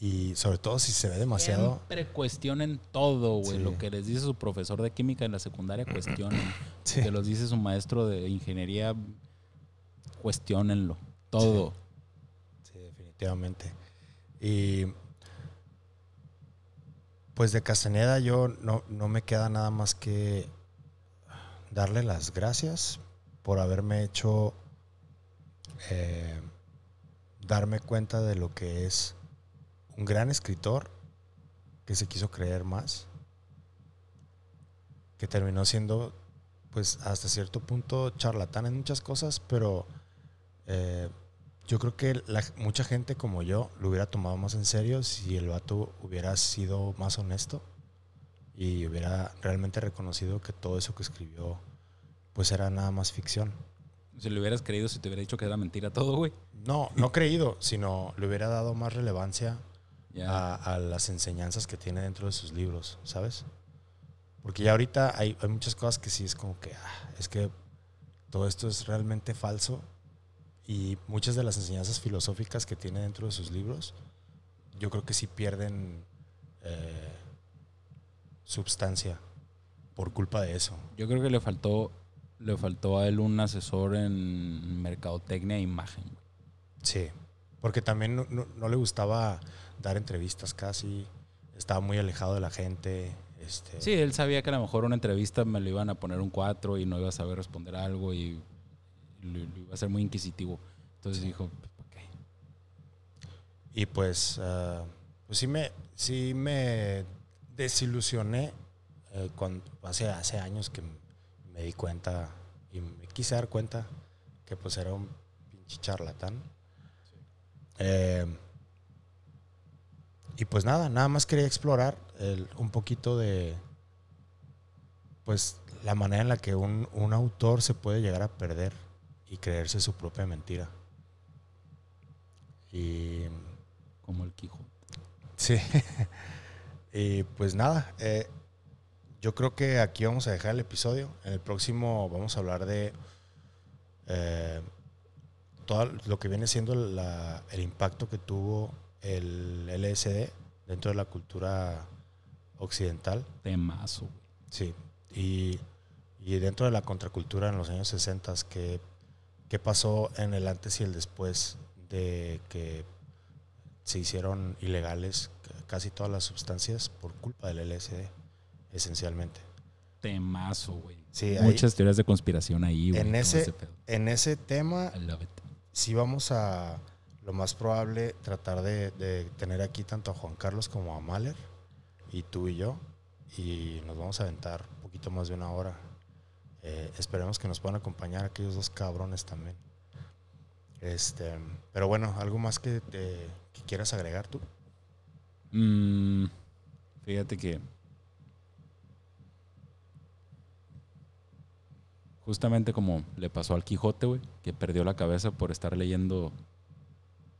S2: y sobre todo si se ve demasiado...
S1: Siempre cuestionen todo, güey.
S2: Sí.
S1: Lo que les dice su profesor de química en la secundaria, [CLEARS THROAT] cuestionen.
S2: Sí.
S1: Lo que los dice su maestro de ingeniería, cuestionenlo. Todo.
S2: Sí, definitivamente. Y pues de Castaneda yo no, no me queda nada más que darle las gracias por haberme hecho eh, darme cuenta de lo que es un gran escritor que se quiso creer más, que terminó siendo pues hasta cierto punto charlatán en muchas cosas, pero eh, yo creo que la- mucha gente como yo lo hubiera tomado más en serio si el vato hubiera sido más honesto y hubiera realmente reconocido que todo eso que escribió pues era nada más ficción.
S1: Si lo hubieras creído, si te hubiera dicho que era mentira todo, güey.
S2: No, no creído, sino le hubiera dado más relevancia a las enseñanzas que tiene dentro de sus libros, ¿sabes? Porque ya ahorita hay, hay muchas cosas que sí es como que, ah, es que todo esto es realmente falso y muchas de las enseñanzas filosóficas que tiene dentro de sus libros, yo creo que sí pierden eh, substancia por culpa de eso.
S1: Yo creo que le faltó, le faltó a él un asesor en mercadotecnia e imagen.
S2: Sí, porque también no, no- no le gustaba dar entrevistas casi, estaba muy alejado de la gente. Este,
S1: Sí, él sabía que a lo mejor una entrevista me lo iban a poner un 4 y no iba a saber responder algo y lo, lo iba a ser muy inquisitivo. Entonces dijo, ok.
S2: Y pues, ah, pues sí me, sí me desilusioné eh, cuando, hace, hace años que me di cuenta y me quise dar cuenta que pues era un pinche charlatán. Eh, y pues nada, nada más quería explorar el- un poquito de pues la manera en la que un, un autor se puede llegar a perder y creerse su propia mentira. Y
S1: Como el Quijote.
S2: Sí. [LAUGHS] y pues nada, eh, yo creo que aquí vamos a dejar el episodio. En el próximo vamos a hablar de eh, todo lo que viene siendo la- el impacto que tuvo el LSD dentro de la cultura occidental.
S1: Temazo.
S2: Sí. Y, y dentro de la contracultura en los años 60, ¿qué, qué pasó en el antes y el después de que se hicieron ilegales casi todas las sustancias por culpa del LSD, esencialmente?
S1: Temazo, güey.
S2: Sí, ahí-
S1: Muchas teorías de conspiración ahí, güey.
S2: En ese-. En ese tema, sí vamos a, lo más probable, tratar de, de tener aquí tanto a Juan Carlos como a Mahler, y tú y yo, y nos vamos a aventar un poquito más de una hora. Eh, esperemos que nos puedan acompañar aquellos dos cabrones también. Este, pero bueno, ¿algo más que, te- que quieras agregar tú?
S1: Mm, fíjate que justamente como le pasó al Quijote, güey, que perdió la cabeza por estar leyendo.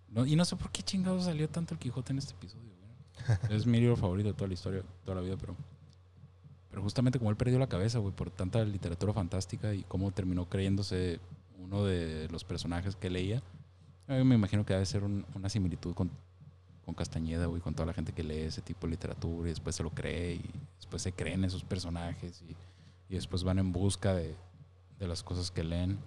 S1: No, y no sé por qué chingado salió tanto el Quijote en este episodio, güey. [LAUGHS] Es mi libro favorito de toda la historia, toda la vida, pero. Pero justamente como él perdió la cabeza, güey, por tanta literatura fantástica y cómo terminó creyéndose uno de los personajes que leía, eh, me imagino que debe ser un- una similitud con, con Castañeda, güey, con toda la gente que lee ese tipo de literatura y después se lo cree y después se creen esos personajes y, después van en busca de, de las cosas que leen.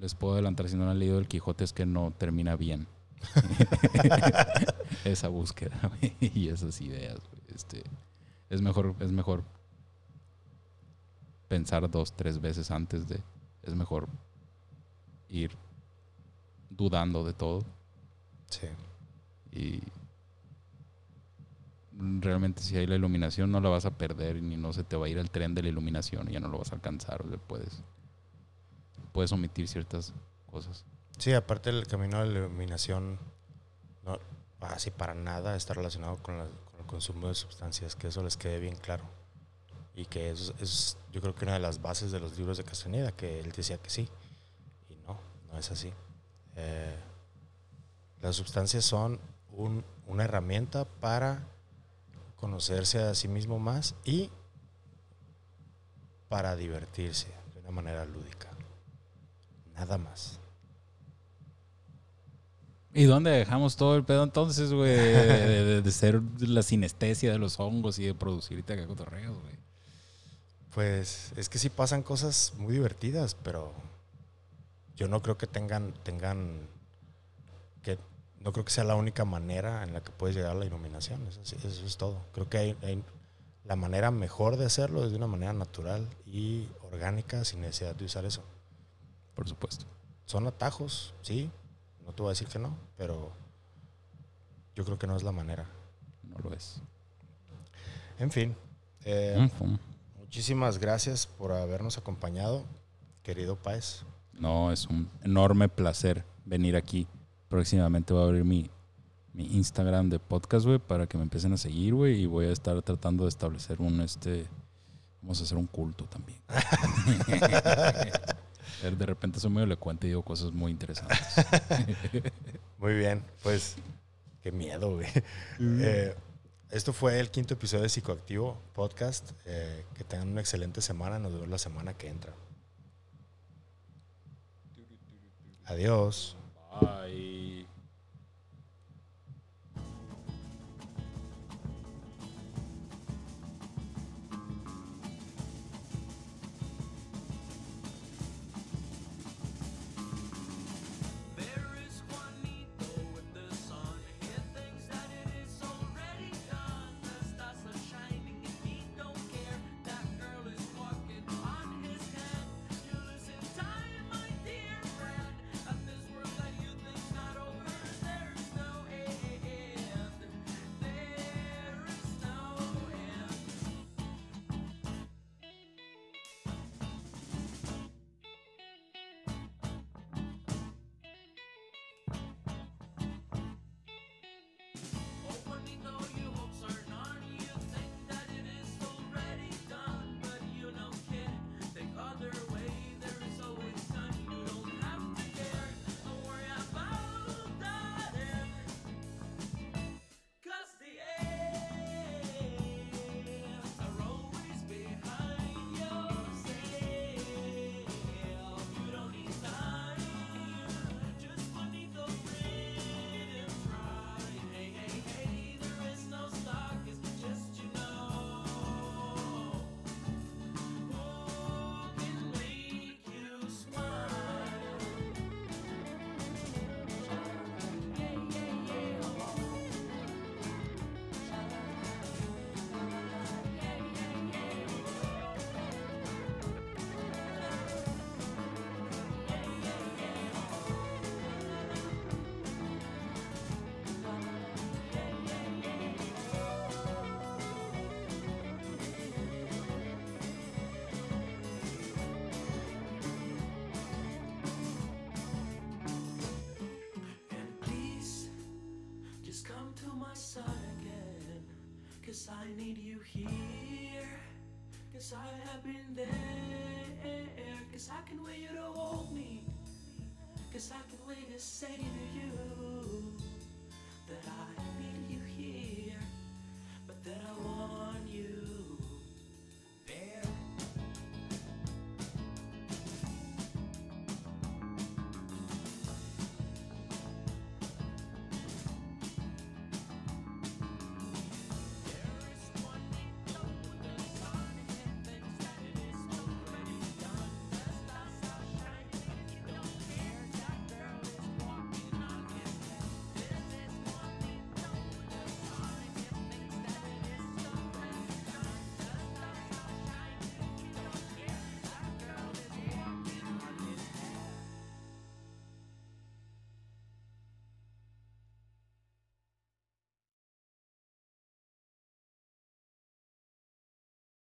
S1: les puedo adelantar si no han leído El Quijote es que no termina bien. [LAUGHS] Esa búsqueda y esas ideas. güey. Este, es mejor, es mejor pensar dos, tres veces antes de. Es mejor ir dudando de todo
S2: Sí.
S1: y realmente si hay la iluminación no la vas a perder y ni no se te va a ir el tren de la iluminación y ya no lo vas a alcanzar, o sea, puedes puedes omitir ciertas cosas.
S2: Sí, aparte el camino de la iluminación, no, así para nada está relacionado con, la- consumo de sustancias, que eso les quede bien claro. Y que eso es, yo creo que una de las bases de los libros de Castañeda, que él decía que sí. Y no, no es así. Eh, las sustancias son un- una herramienta para conocerse a sí mismo más y para divertirse de una manera lúdica. Nada más.
S1: ¿Y dónde dejamos todo el pedo entonces, güey? De, de- de ser la sinestesia de los hongos y de producirte acá cotorreos, güey.
S2: Pues es que sí pasan cosas muy divertidas, pero yo no creo que tengan, tengan, que no creo que sea la única manera en la que puedes llegar a la iluminación. Eso, sí- eso es todo. Creo que hay, hay- la manera mejor de hacerlo es de una manera natural y orgánica sin necesidad de usar eso.
S1: Por supuesto.
S2: Son atajos, sí. No te voy a decir que no, pero yo creo que no es la manera.
S1: No lo es.
S2: En fin. eh,
S1: Ujú.
S2: Muchísimas gracias por habernos acompañado, querido Paez.
S1: No, es un enorme placer venir aquí. Próximamente voy a abrir mi, mi Instagram de podcast, güey, para que me empiecen a seguir, güey, y voy a estar tratando de establecer un, este, vamos a hacer un culto también. [LAUGHS] [LAUGHS] de repente soy muy elocuente y digo cosas muy interesantes. [LAUGHS]
S2: Muy bien, pues qué miedo, güey. Eh, esto fue el quinto episodio de Psicoactivo Podcast. Eh, que tengan una excelente semana. Nos vemos la semana que entra. Adiós.
S3: My side again. Cause I need you here. Cause I have been there. Cause I can wait you to hold me. Cause I can wait to say